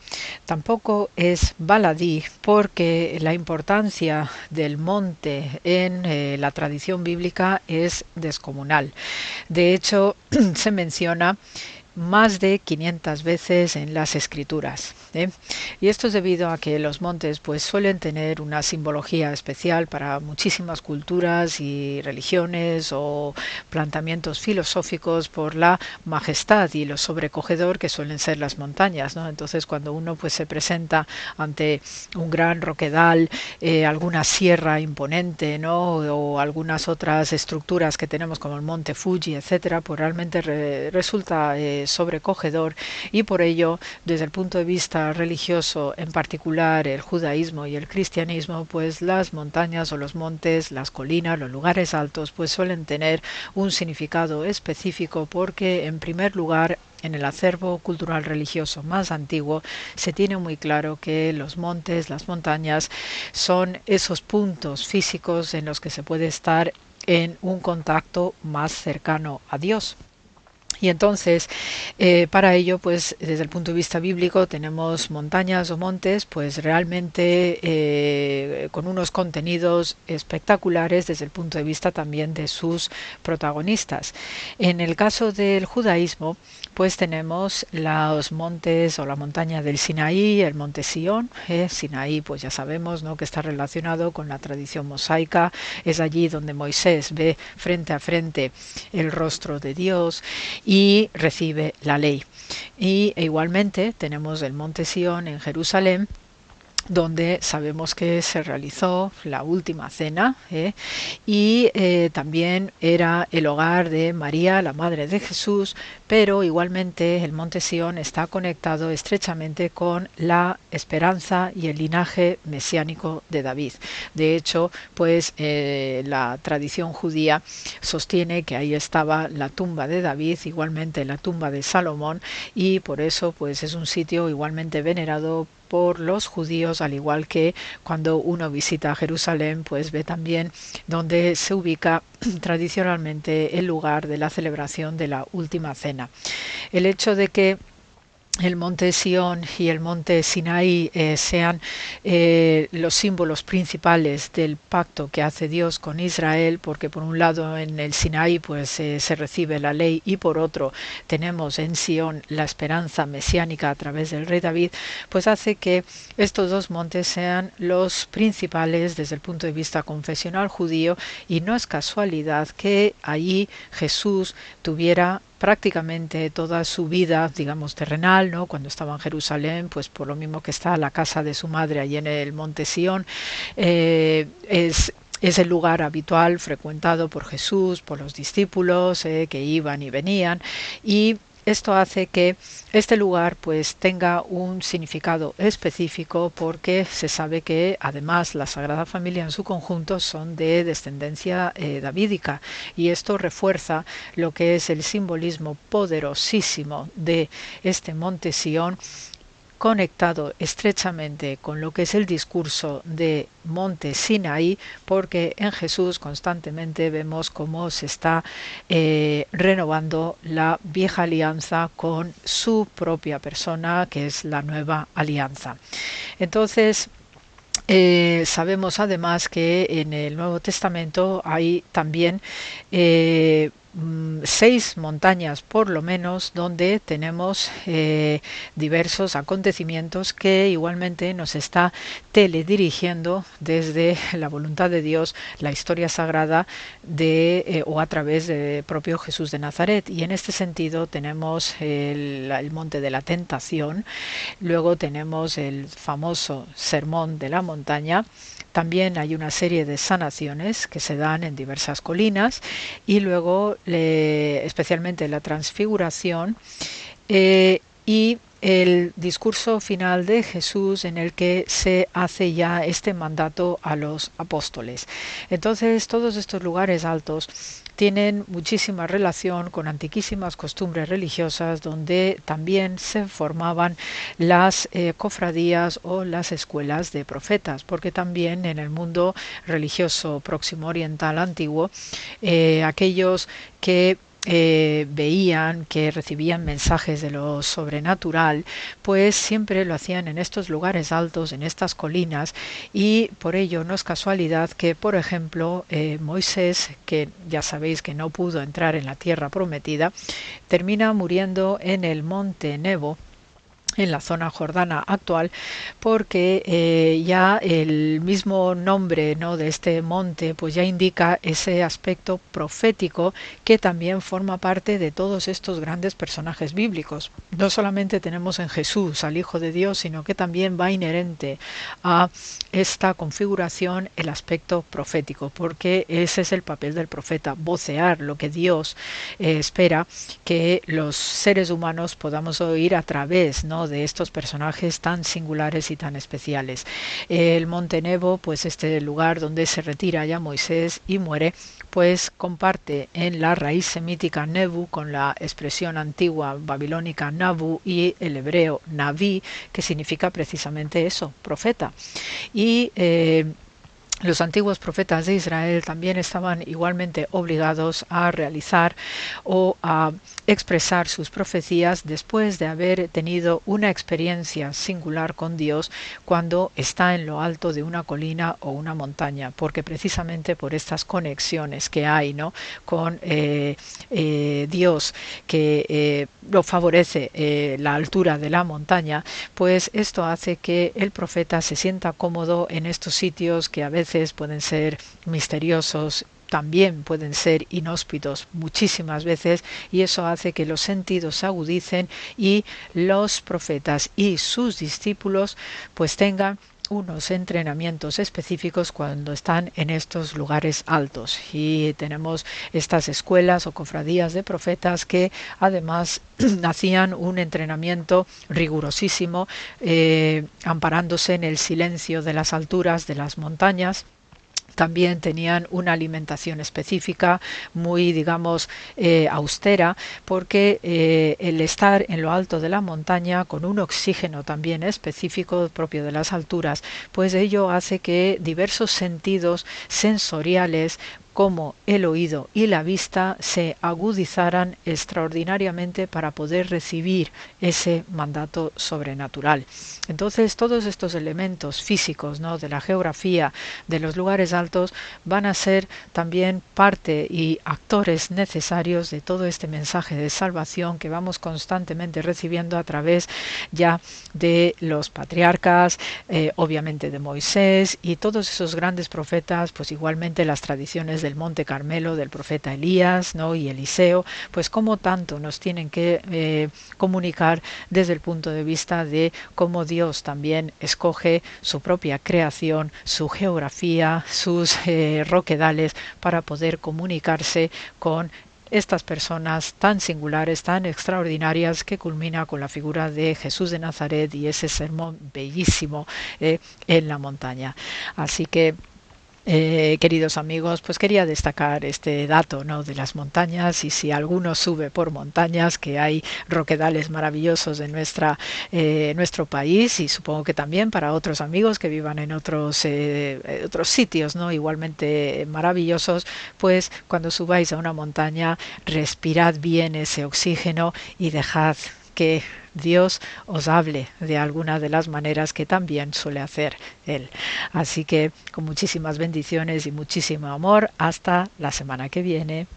tampoco es baladí porque la importancia del monte en eh, la tradición bíblica es descomunal. De hecho, se menciona más de 500 veces en las escrituras. ¿eh? Y esto es debido a que los montes pues suelen tener una simbología especial para muchísimas culturas y religiones o planteamientos filosóficos por la majestad y lo sobrecogedor que suelen ser las montañas. ¿no? Entonces cuando uno pues se presenta ante un gran roquedal, eh, alguna sierra imponente ¿no? o algunas otras estructuras que tenemos como el monte Fuji, etcétera, pues realmente resulta eh, sobrecogedor y por ello, desde el punto de vista religioso, en particular el judaísmo y el cristianismo, pues las montañas o los montes, las colinas, los lugares altos, pues suelen tener un significado específico porque, en primer lugar, en el acervo cultural religioso más antiguo se tiene muy claro que los montes, las montañas, son esos puntos físicos en los que se puede estar en un contacto más cercano a Dios. Y entonces, eh, para ello, pues desde el punto de vista bíblico, tenemos montañas o montes, pues realmente eh, con unos contenidos espectaculares desde el punto de vista también de sus protagonistas. En el caso del judaísmo, pues tenemos los montes o la montaña del Sinaí, el monte Sión. ¿eh? Sinaí, pues ya sabemos ¿no? que está relacionado con la tradición mosaica. Es allí donde Moisés ve frente a frente el rostro de Dios y recibe la ley. Y e igualmente tenemos el monte Sión en Jerusalén donde sabemos que se realizó la última cena ¿eh? y eh, también era el hogar de María, la Madre de Jesús, pero igualmente el monte Sión está conectado estrechamente con la esperanza y el linaje mesiánico de David. De hecho, pues eh, la tradición judía sostiene que ahí estaba la tumba de David, igualmente la tumba de Salomón, y por eso pues es un sitio igualmente venerado por los judíos, al igual que cuando uno visita Jerusalén, pues ve también donde se ubica tradicionalmente el lugar de la celebración de la última cena. El hecho de que el monte Sión y el monte Sinaí eh, sean eh, los símbolos principales del pacto que hace Dios con Israel, porque por un lado en el Sinaí pues eh, se recibe la ley y por otro tenemos en Sión la esperanza mesiánica a través del rey David, pues hace que estos dos montes sean los principales desde el punto de vista confesional judío y no es casualidad que allí Jesús tuviera prácticamente toda su vida, digamos, terrenal, ¿no? Cuando estaba en Jerusalén, pues por lo mismo que está la casa de su madre allí en el monte Sión, eh, es es el lugar habitual frecuentado por Jesús, por los discípulos eh, que iban y venían y esto hace que este lugar pues tenga un significado específico porque se sabe que además la Sagrada Familia en su conjunto son de descendencia eh, davídica y esto refuerza lo que es el simbolismo poderosísimo de este monte Sión conectado estrechamente con lo que es el discurso de Monte Sinaí, porque en Jesús constantemente vemos cómo se está eh, renovando la vieja alianza con su propia persona, que es la nueva alianza. Entonces, eh, sabemos además que en el Nuevo Testamento hay también eh, Mm, seis montañas por lo menos donde tenemos eh, diversos acontecimientos que igualmente nos está teledirigiendo desde la voluntad de Dios la historia sagrada de eh, o a través del propio Jesús de Nazaret. Y en este sentido tenemos el, el monte de la tentación luego tenemos el famoso sermón de la montaña también hay una serie de sanaciones que se dan en diversas colinas y luego especialmente la transfiguración eh, y el discurso final de Jesús en el que se hace ya este mandato a los apóstoles. Entonces, todos estos lugares altos tienen muchísima relación con antiquísimas costumbres religiosas donde también se formaban las eh, cofradías o las escuelas de profetas, porque también en el mundo religioso próximo oriental antiguo, eh, aquellos que eh, veían que recibían mensajes de lo sobrenatural, pues siempre lo hacían en estos lugares altos, en estas colinas, y por ello no es casualidad que, por ejemplo, eh, Moisés, que ya sabéis que no pudo entrar en la tierra prometida, termina muriendo en el monte Nebo, en la zona jordana actual porque eh, ya el mismo nombre ¿no? de este monte pues ya indica ese aspecto profético que también forma parte de todos estos grandes personajes bíblicos no solamente tenemos en Jesús al Hijo de Dios sino que también va inherente a esta configuración el aspecto profético porque ese es el papel del profeta vocear lo que Dios eh, espera que los seres humanos podamos oír a través ¿no? De estos personajes tan singulares y tan especiales. El Monte Nebo, pues este lugar donde se retira ya Moisés y muere, pues comparte en la raíz semítica Nebu con la expresión antigua babilónica Nabu y el hebreo Naví, que significa precisamente eso, profeta. Y eh, los antiguos profetas de Israel también estaban igualmente obligados a realizar o a expresar sus profecías después de haber tenido una experiencia singular con Dios cuando está en lo alto de una colina o una montaña, porque precisamente por estas conexiones que hay ¿no? con eh, eh, Dios que eh, lo favorece la altura de la montaña, pues esto hace que el profeta se sienta cómodo en estos sitios que a veces pueden ser misteriosos también pueden ser inhóspitos muchísimas veces y eso hace que los sentidos se agudicen y los profetas y sus discípulos pues tengan unos entrenamientos específicos cuando están en estos lugares altos. Y tenemos estas escuelas o cofradías de profetas que además hacían un entrenamiento rigurosísimo eh, amparándose en el silencio de las alturas de las montañas también tenían una alimentación específica muy, digamos, eh, austera, porque eh, el estar en lo alto de la montaña con un oxígeno también específico propio de las alturas, pues ello hace que diversos sentidos sensoriales como el oído y la vista se agudizaran extraordinariamente para poder recibir ese mandato sobrenatural. Entonces todos estos elementos físicos ¿no? de la geografía de los lugares altos van a ser también parte y actores necesarios de todo este mensaje de salvación que vamos constantemente recibiendo a través ya de los patriarcas, eh, obviamente de Moisés y todos esos grandes profetas, pues igualmente las tradiciones del Monte Carmelo del profeta Elías ¿no? y Eliseo, pues como tanto nos tienen que eh, comunicar desde el punto de vista de cómo Dios también escoge su propia creación, su geografía, sus eh, roquedales para poder comunicarse con estas personas tan singulares, tan extraordinarias, que culmina con la figura de Jesús de Nazaret y ese sermón bellísimo eh, en la montaña. Así que eh, queridos amigos, pues quería destacar este dato ¿no? de las montañas y si alguno sube por montañas, que hay roquedales maravillosos en nuestra, eh, nuestro país y supongo que también para otros amigos que vivan en otros, eh, otros sitios ¿no? igualmente maravillosos, pues cuando subáis a una montaña respirad bien ese oxígeno y dejad que Dios os hable de alguna de las maneras que también suele hacer Él. Así que con muchísimas bendiciones y muchísimo amor, hasta la semana que viene.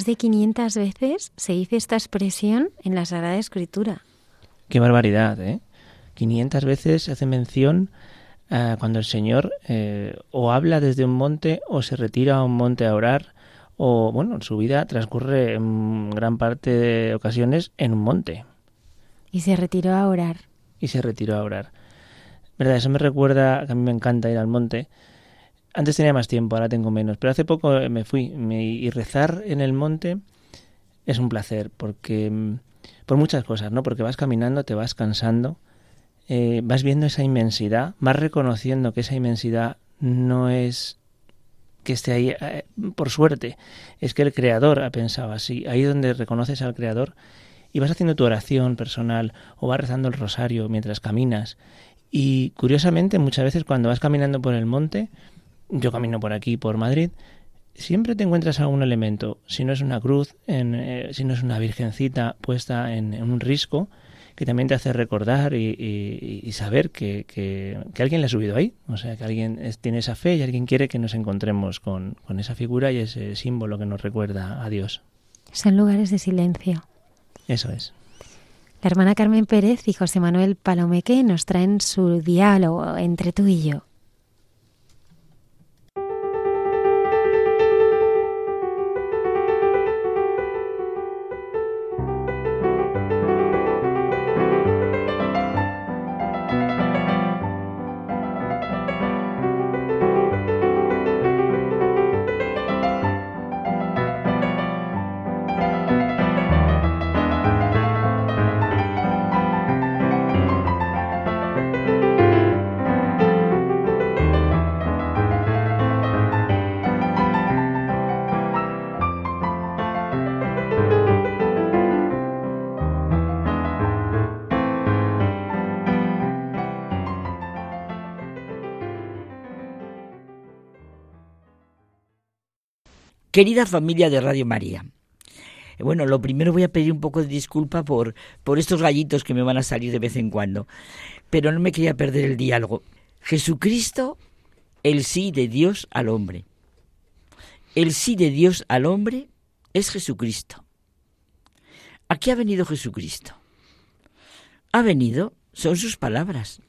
Más de 500 veces se dice esta expresión en la Sagrada Escritura. Qué barbaridad, ¿eh? 500 veces se hace mención eh, cuando el Señor eh, o habla desde un monte o se retira a un monte a orar o, bueno, su vida transcurre en gran parte de ocasiones en un monte. Y se retiró a orar. Y se retiró a orar. ¿Verdad? Eso me recuerda, que a mí me encanta ir al monte, antes tenía más tiempo, ahora tengo menos, pero hace poco me fui y rezar en el monte es un placer porque mm, por muchas cosas, ¿no? Porque vas caminando, te vas cansando, eh, vas viendo esa inmensidad, vas reconociendo que esa inmensidad no es que esté ahí eh, por suerte, es que el creador ha pensado así, ahí donde reconoces al creador y vas haciendo tu oración personal o vas rezando el rosario mientras caminas y curiosamente muchas veces cuando vas caminando por el monte yo camino por aquí, por Madrid, siempre te encuentras algún elemento, si no es una cruz, en, eh, si no es una virgencita puesta en, un risco, que también te hace recordar y, saber que, que, alguien le ha subido ahí, o sea, que alguien tiene esa fe y alguien quiere que nos encontremos con, con esa figura y ese símbolo que nos recuerda a Dios. Son lugares de silencio. Eso es. La hermana Carmen Pérez y José Manuel Palomeque nos traen su diálogo entre tú y yo. Querida familia de Radio María, bueno, lo primero voy a pedir un poco de disculpa por, por estos gallitos que me van a salir de vez en cuando, pero no me quería perder el diálogo. Jesucristo, el sí de Dios al hombre. El sí de Dios al hombre es Jesucristo. ¿A qué ha venido Jesucristo? Ha venido, son sus palabras,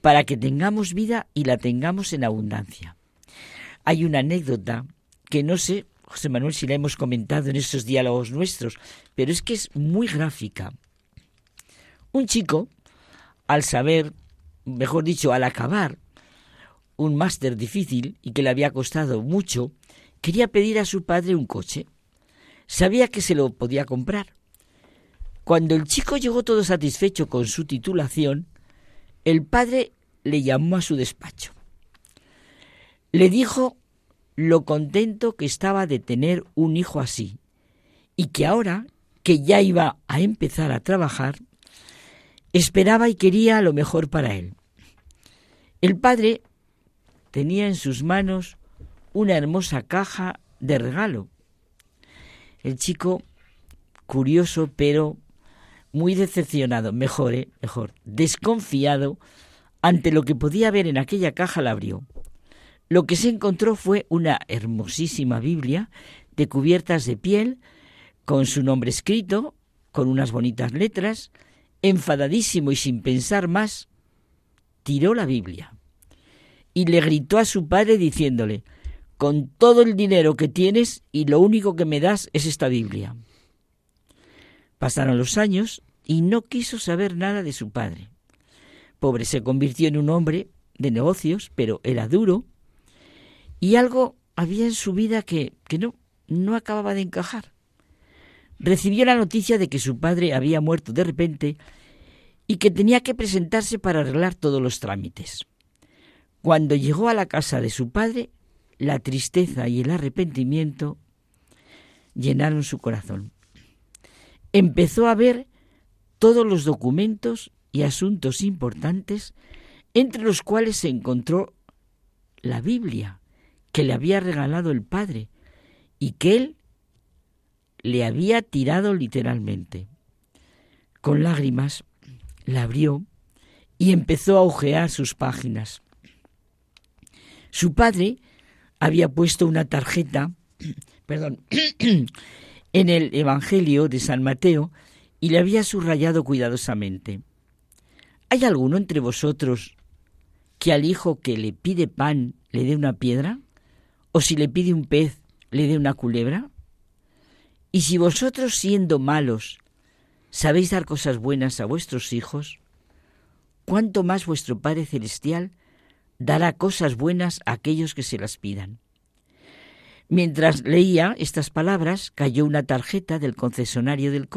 para que tengamos vida y la tengamos en abundancia. Hay una anécdota que no sé José Manuel, si la hemos comentado en estos diálogos nuestros, pero es que es muy gráfica. Un chico, al saber, mejor dicho, al acabar un máster difícil y que le había costado mucho, quería pedir a su padre un coche. Sabía que se lo podía comprar. Cuando el chico llegó todo satisfecho con su titulación, el padre le llamó a su despacho. Le dijo lo contento que estaba de tener un hijo así, y que ahora, que ya iba a empezar a trabajar, esperaba y quería lo mejor para él. El padre tenía en sus manos una hermosa caja de regalo. El chico, curioso, pero muy decepcionado, mejor, ¿eh? mejor, desconfiado ante lo que podía ver en aquella caja, la abrió. Lo que se encontró fue una hermosísima Biblia de cubiertas de piel con su nombre escrito, con unas bonitas letras, enfadadísimo y sin pensar más, tiró la Biblia y le gritó a su padre diciéndole, con todo el dinero que tienes y lo único que me das es esta Biblia. Pasaron los años y no quiso saber nada de su padre. Pobre se convirtió en un hombre de negocios, pero era duro, y algo había en su vida que, que no, no acababa de encajar. Recibió la noticia de que su padre había muerto de repente y que tenía que presentarse para arreglar todos los trámites. Cuando llegó a la casa de su padre, la tristeza y el arrepentimiento llenaron su corazón. Empezó a ver todos los documentos y asuntos importantes, entre los cuales se encontró la Biblia que le había regalado el Padre y que él le había tirado literalmente. Con lágrimas la abrió y empezó a hojear sus páginas. Su padre había puesto una tarjeta, perdón, en el Evangelio de San Mateo y le había subrayado cuidadosamente. ¿Hay alguno entre vosotros que al hijo que le pide pan le dé una piedra? ¿O si le pide un pez le dé una culebra? Y si vosotros siendo malos sabéis dar cosas buenas a vuestros hijos, ¿cuánto más vuestro Padre Celestial dará cosas buenas a aquellos que se las pidan? Mientras leía estas palabras, cayó una tarjeta del concesionario del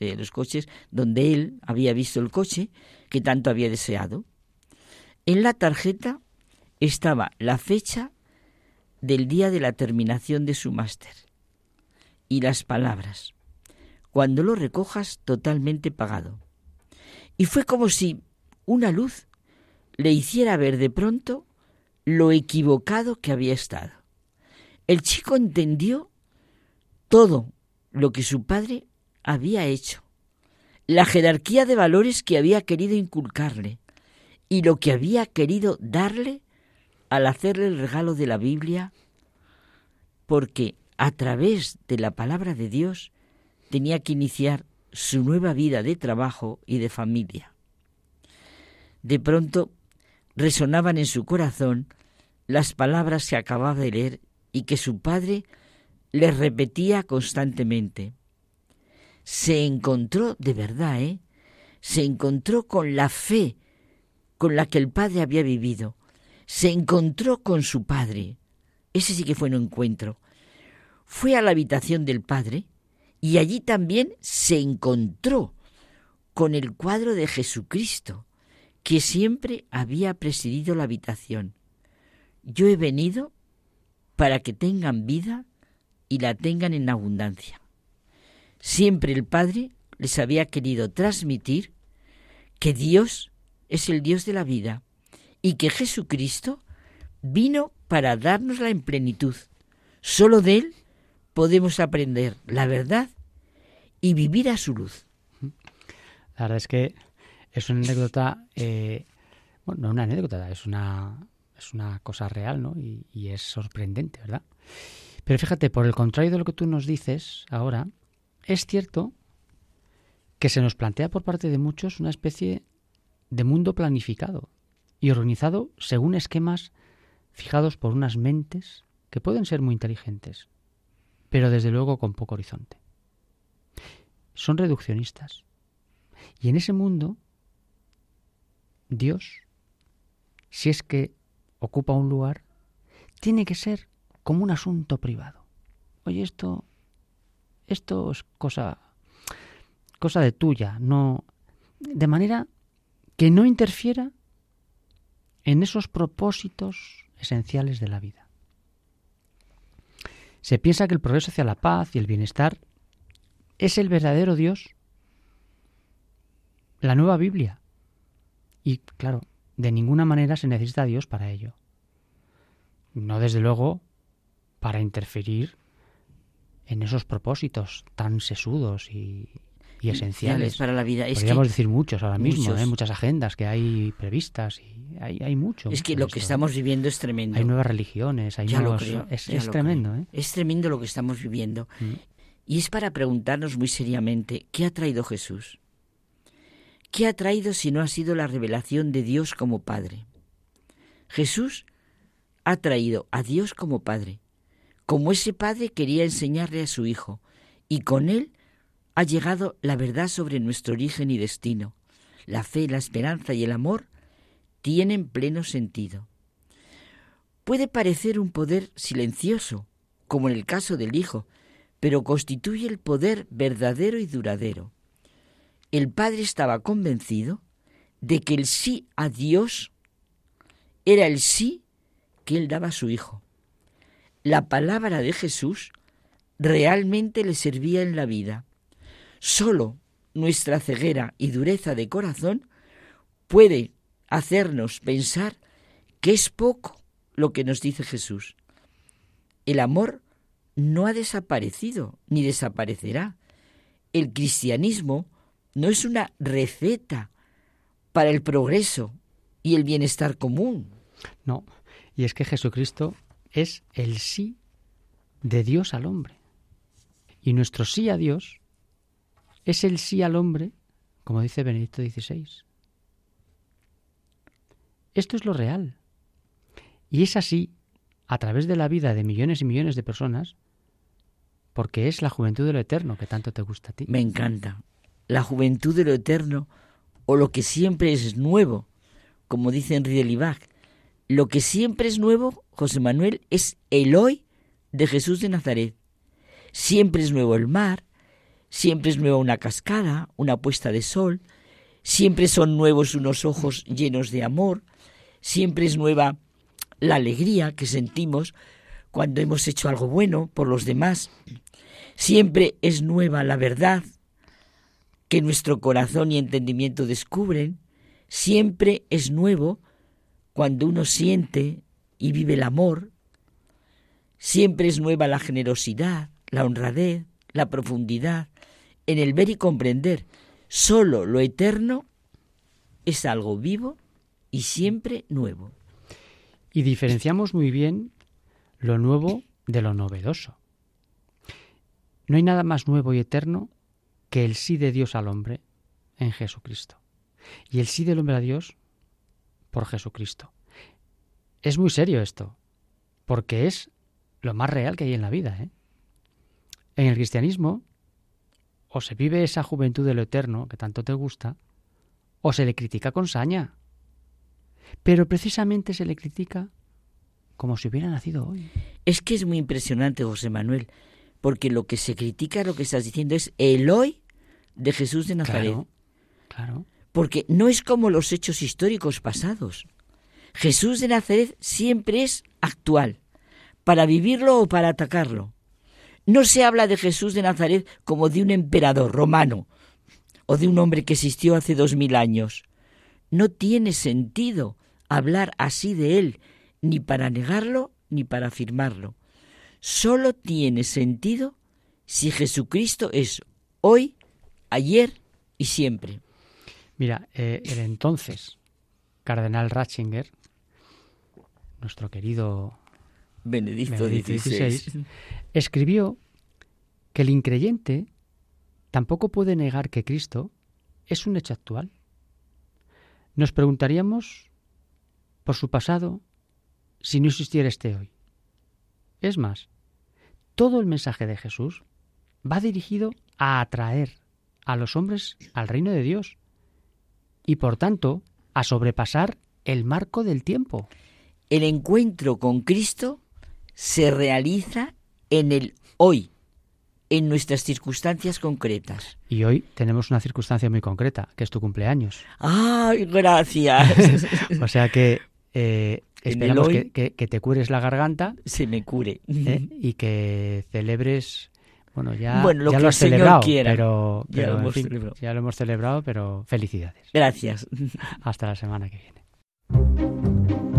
de los coches, donde él había visto el coche que tanto había deseado. En la tarjeta estaba la fecha del día de la terminación de su máster y las palabras, cuando lo recojas totalmente pagado. Y fue como si una luz le hiciera ver de pronto lo equivocado que había estado. El chico entendió todo lo que su padre había hecho, la jerarquía de valores que había querido inculcarle y lo que había querido darle al hacerle el regalo de la Biblia, porque a través de la palabra de Dios tenía que iniciar su nueva vida de trabajo y de familia. De pronto resonaban en su corazón las palabras que acababa de leer y que su padre le repetía constantemente. Se encontró de verdad, ¿eh? Se encontró con la fe con la que el padre había vivido. Se encontró con su padre. Ese sí que fue un encuentro fue a la habitación del Padre y allí también se encontró con el cuadro de Jesucristo, que siempre había presidido la habitación. Yo he venido para que tengan vida y la tengan en abundancia. Siempre el Padre les había querido transmitir que Dios es el Dios de la vida y que Jesucristo vino para dárnosla en plenitud. Solo de Él podemos aprender la verdad y vivir a su luz. La verdad es que es una anécdota, eh, bueno, no una anécdota, es una, es una cosa real, ¿no? Y, y, es sorprendente, ¿verdad? Pero fíjate, por el contrario de lo que tú nos dices ahora, es cierto que se nos plantea por parte de muchos una especie de mundo planificado y organizado según esquemas fijados por unas mentes que pueden ser muy inteligentes, pero desde luego con poco horizonte. Son reduccionistas. Y en ese mundo, Dios, si es que ocupa un lugar, tiene que ser como un asunto privado. Oye, esto, esto es cosa, cosa de tuya, no, de manera que no interfiera en esos propósitos esenciales de la vida. Se piensa que el progreso hacia la paz y el bienestar es el verdadero Dios, la nueva Biblia. Y claro, de ninguna manera se necesita Dios para ello. No desde luego para interferir en esos propósitos tan sesudos y, y esenciales para la vida. Podríamos decir muchos ahora mismo, ¿eh? muchas agendas que hay previstas y hay, hay mucho. Es que lo que estamos viviendo es tremendo. Hay nuevas religiones, hay nuevos... es, tremendo. ¿eh? Es tremendo lo que estamos viviendo. Mm. Y es para preguntarnos muy seriamente, ¿qué ha traído Jesús? ¿Qué ha traído si no ha sido la revelación de Dios como Padre? Jesús ha traído a Dios como Padre, como ese Padre quería enseñarle a su Hijo, y con él ha llegado la verdad sobre nuestro origen y destino. La fe, la esperanza y el amor tienen pleno sentido. Puede parecer un poder silencioso, como en el caso del Hijo, pero constituye el poder verdadero y duradero. El Padre estaba convencido de que el sí a Dios era el sí que él daba a su Hijo. La palabra de Jesús realmente le servía en la vida. Solo nuestra ceguera y dureza de corazón puede hacernos pensar que es poco lo que nos dice Jesús. El amor no ha desaparecido ni desaparecerá. El cristianismo no es una receta para el progreso y el bienestar común. No, y es que Jesucristo es el sí de Dios al hombre. Y nuestro sí a Dios es el sí al hombre, como dice Benedicto XVI. Esto es lo real. Y es así a través de la vida de millones y millones de personas, porque es la juventud de lo eterno que tanto te gusta a ti. Me encanta. La juventud de lo eterno o lo que siempre es nuevo, como dice Henri de Libac. Lo que siempre es nuevo, José Manuel, es el hoy de Jesús de Nazaret. Siempre es nuevo el mar, siempre es nueva una cascada, una puesta de sol, siempre son nuevos unos ojos llenos de amor, siempre es nueva la alegría que sentimos cuando hemos hecho algo bueno por los demás. Siempre es nueva la verdad que nuestro corazón y entendimiento descubren. Siempre es nuevo cuando uno siente y vive el amor. Siempre es nueva la generosidad, la honradez, la profundidad, en el ver y comprender. Solo lo eterno es algo vivo y siempre nuevo y diferenciamos muy bien lo nuevo de lo novedoso. No hay nada más nuevo y eterno que el sí de Dios al hombre en Jesucristo. Y el sí del hombre a Dios por Jesucristo. Es muy serio esto, porque es lo más real que hay en la vida. ¿eh? En el cristianismo, o se vive esa juventud de lo eterno que tanto te gusta, o se le critica con saña. Pero precisamente se le critica como si hubiera nacido hoy. Es que es muy impresionante, José Manuel, porque lo que se critica, lo que estás diciendo, es el hoy de Jesús de Nazaret. Claro, claro. Porque no es como los hechos históricos pasados. Jesús de Nazaret siempre es actual, para vivirlo o para atacarlo. No se habla de Jesús de Nazaret como de un emperador romano o de un hombre que existió hace dos mil años. No tiene sentido hablar así de él, ni para negarlo ni para afirmarlo. Solo tiene sentido si Jesucristo es hoy, ayer y siempre. Mira, eh, el entonces cardenal Ratzinger, nuestro querido Benedicto, XVI, escribió que el increyente tampoco puede negar que Cristo es un hecho actual. Nos preguntaríamos por su pasado si no existiera este hoy. Es más, todo el mensaje de Jesús va dirigido a atraer a los hombres al reino de Dios y por tanto a sobrepasar el marco del tiempo. El encuentro con Cristo se realiza en el hoy, en nuestras circunstancias concretas. Y hoy tenemos una circunstancia muy concreta, que es tu cumpleaños. ¡Ay, gracias! o sea que eh, esperamos que, te cures la garganta. Se me cure. ¿eh? Y que celebres. Bueno, ya, lo, ya lo has celebrado, pero, ya, lo hemos celebrado. ya lo hemos celebrado, pero felicidades. Gracias. Hasta la semana que viene.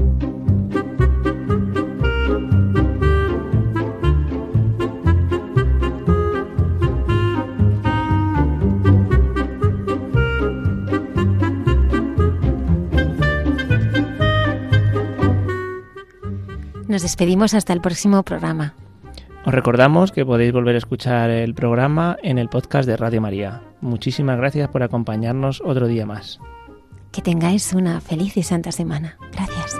Nos despedimos hasta el próximo programa. Os recordamos que podéis volver a escuchar el programa en el podcast de Radio María. Muchísimas gracias por acompañarnos otro día más. Que tengáis una feliz y santa semana. Gracias.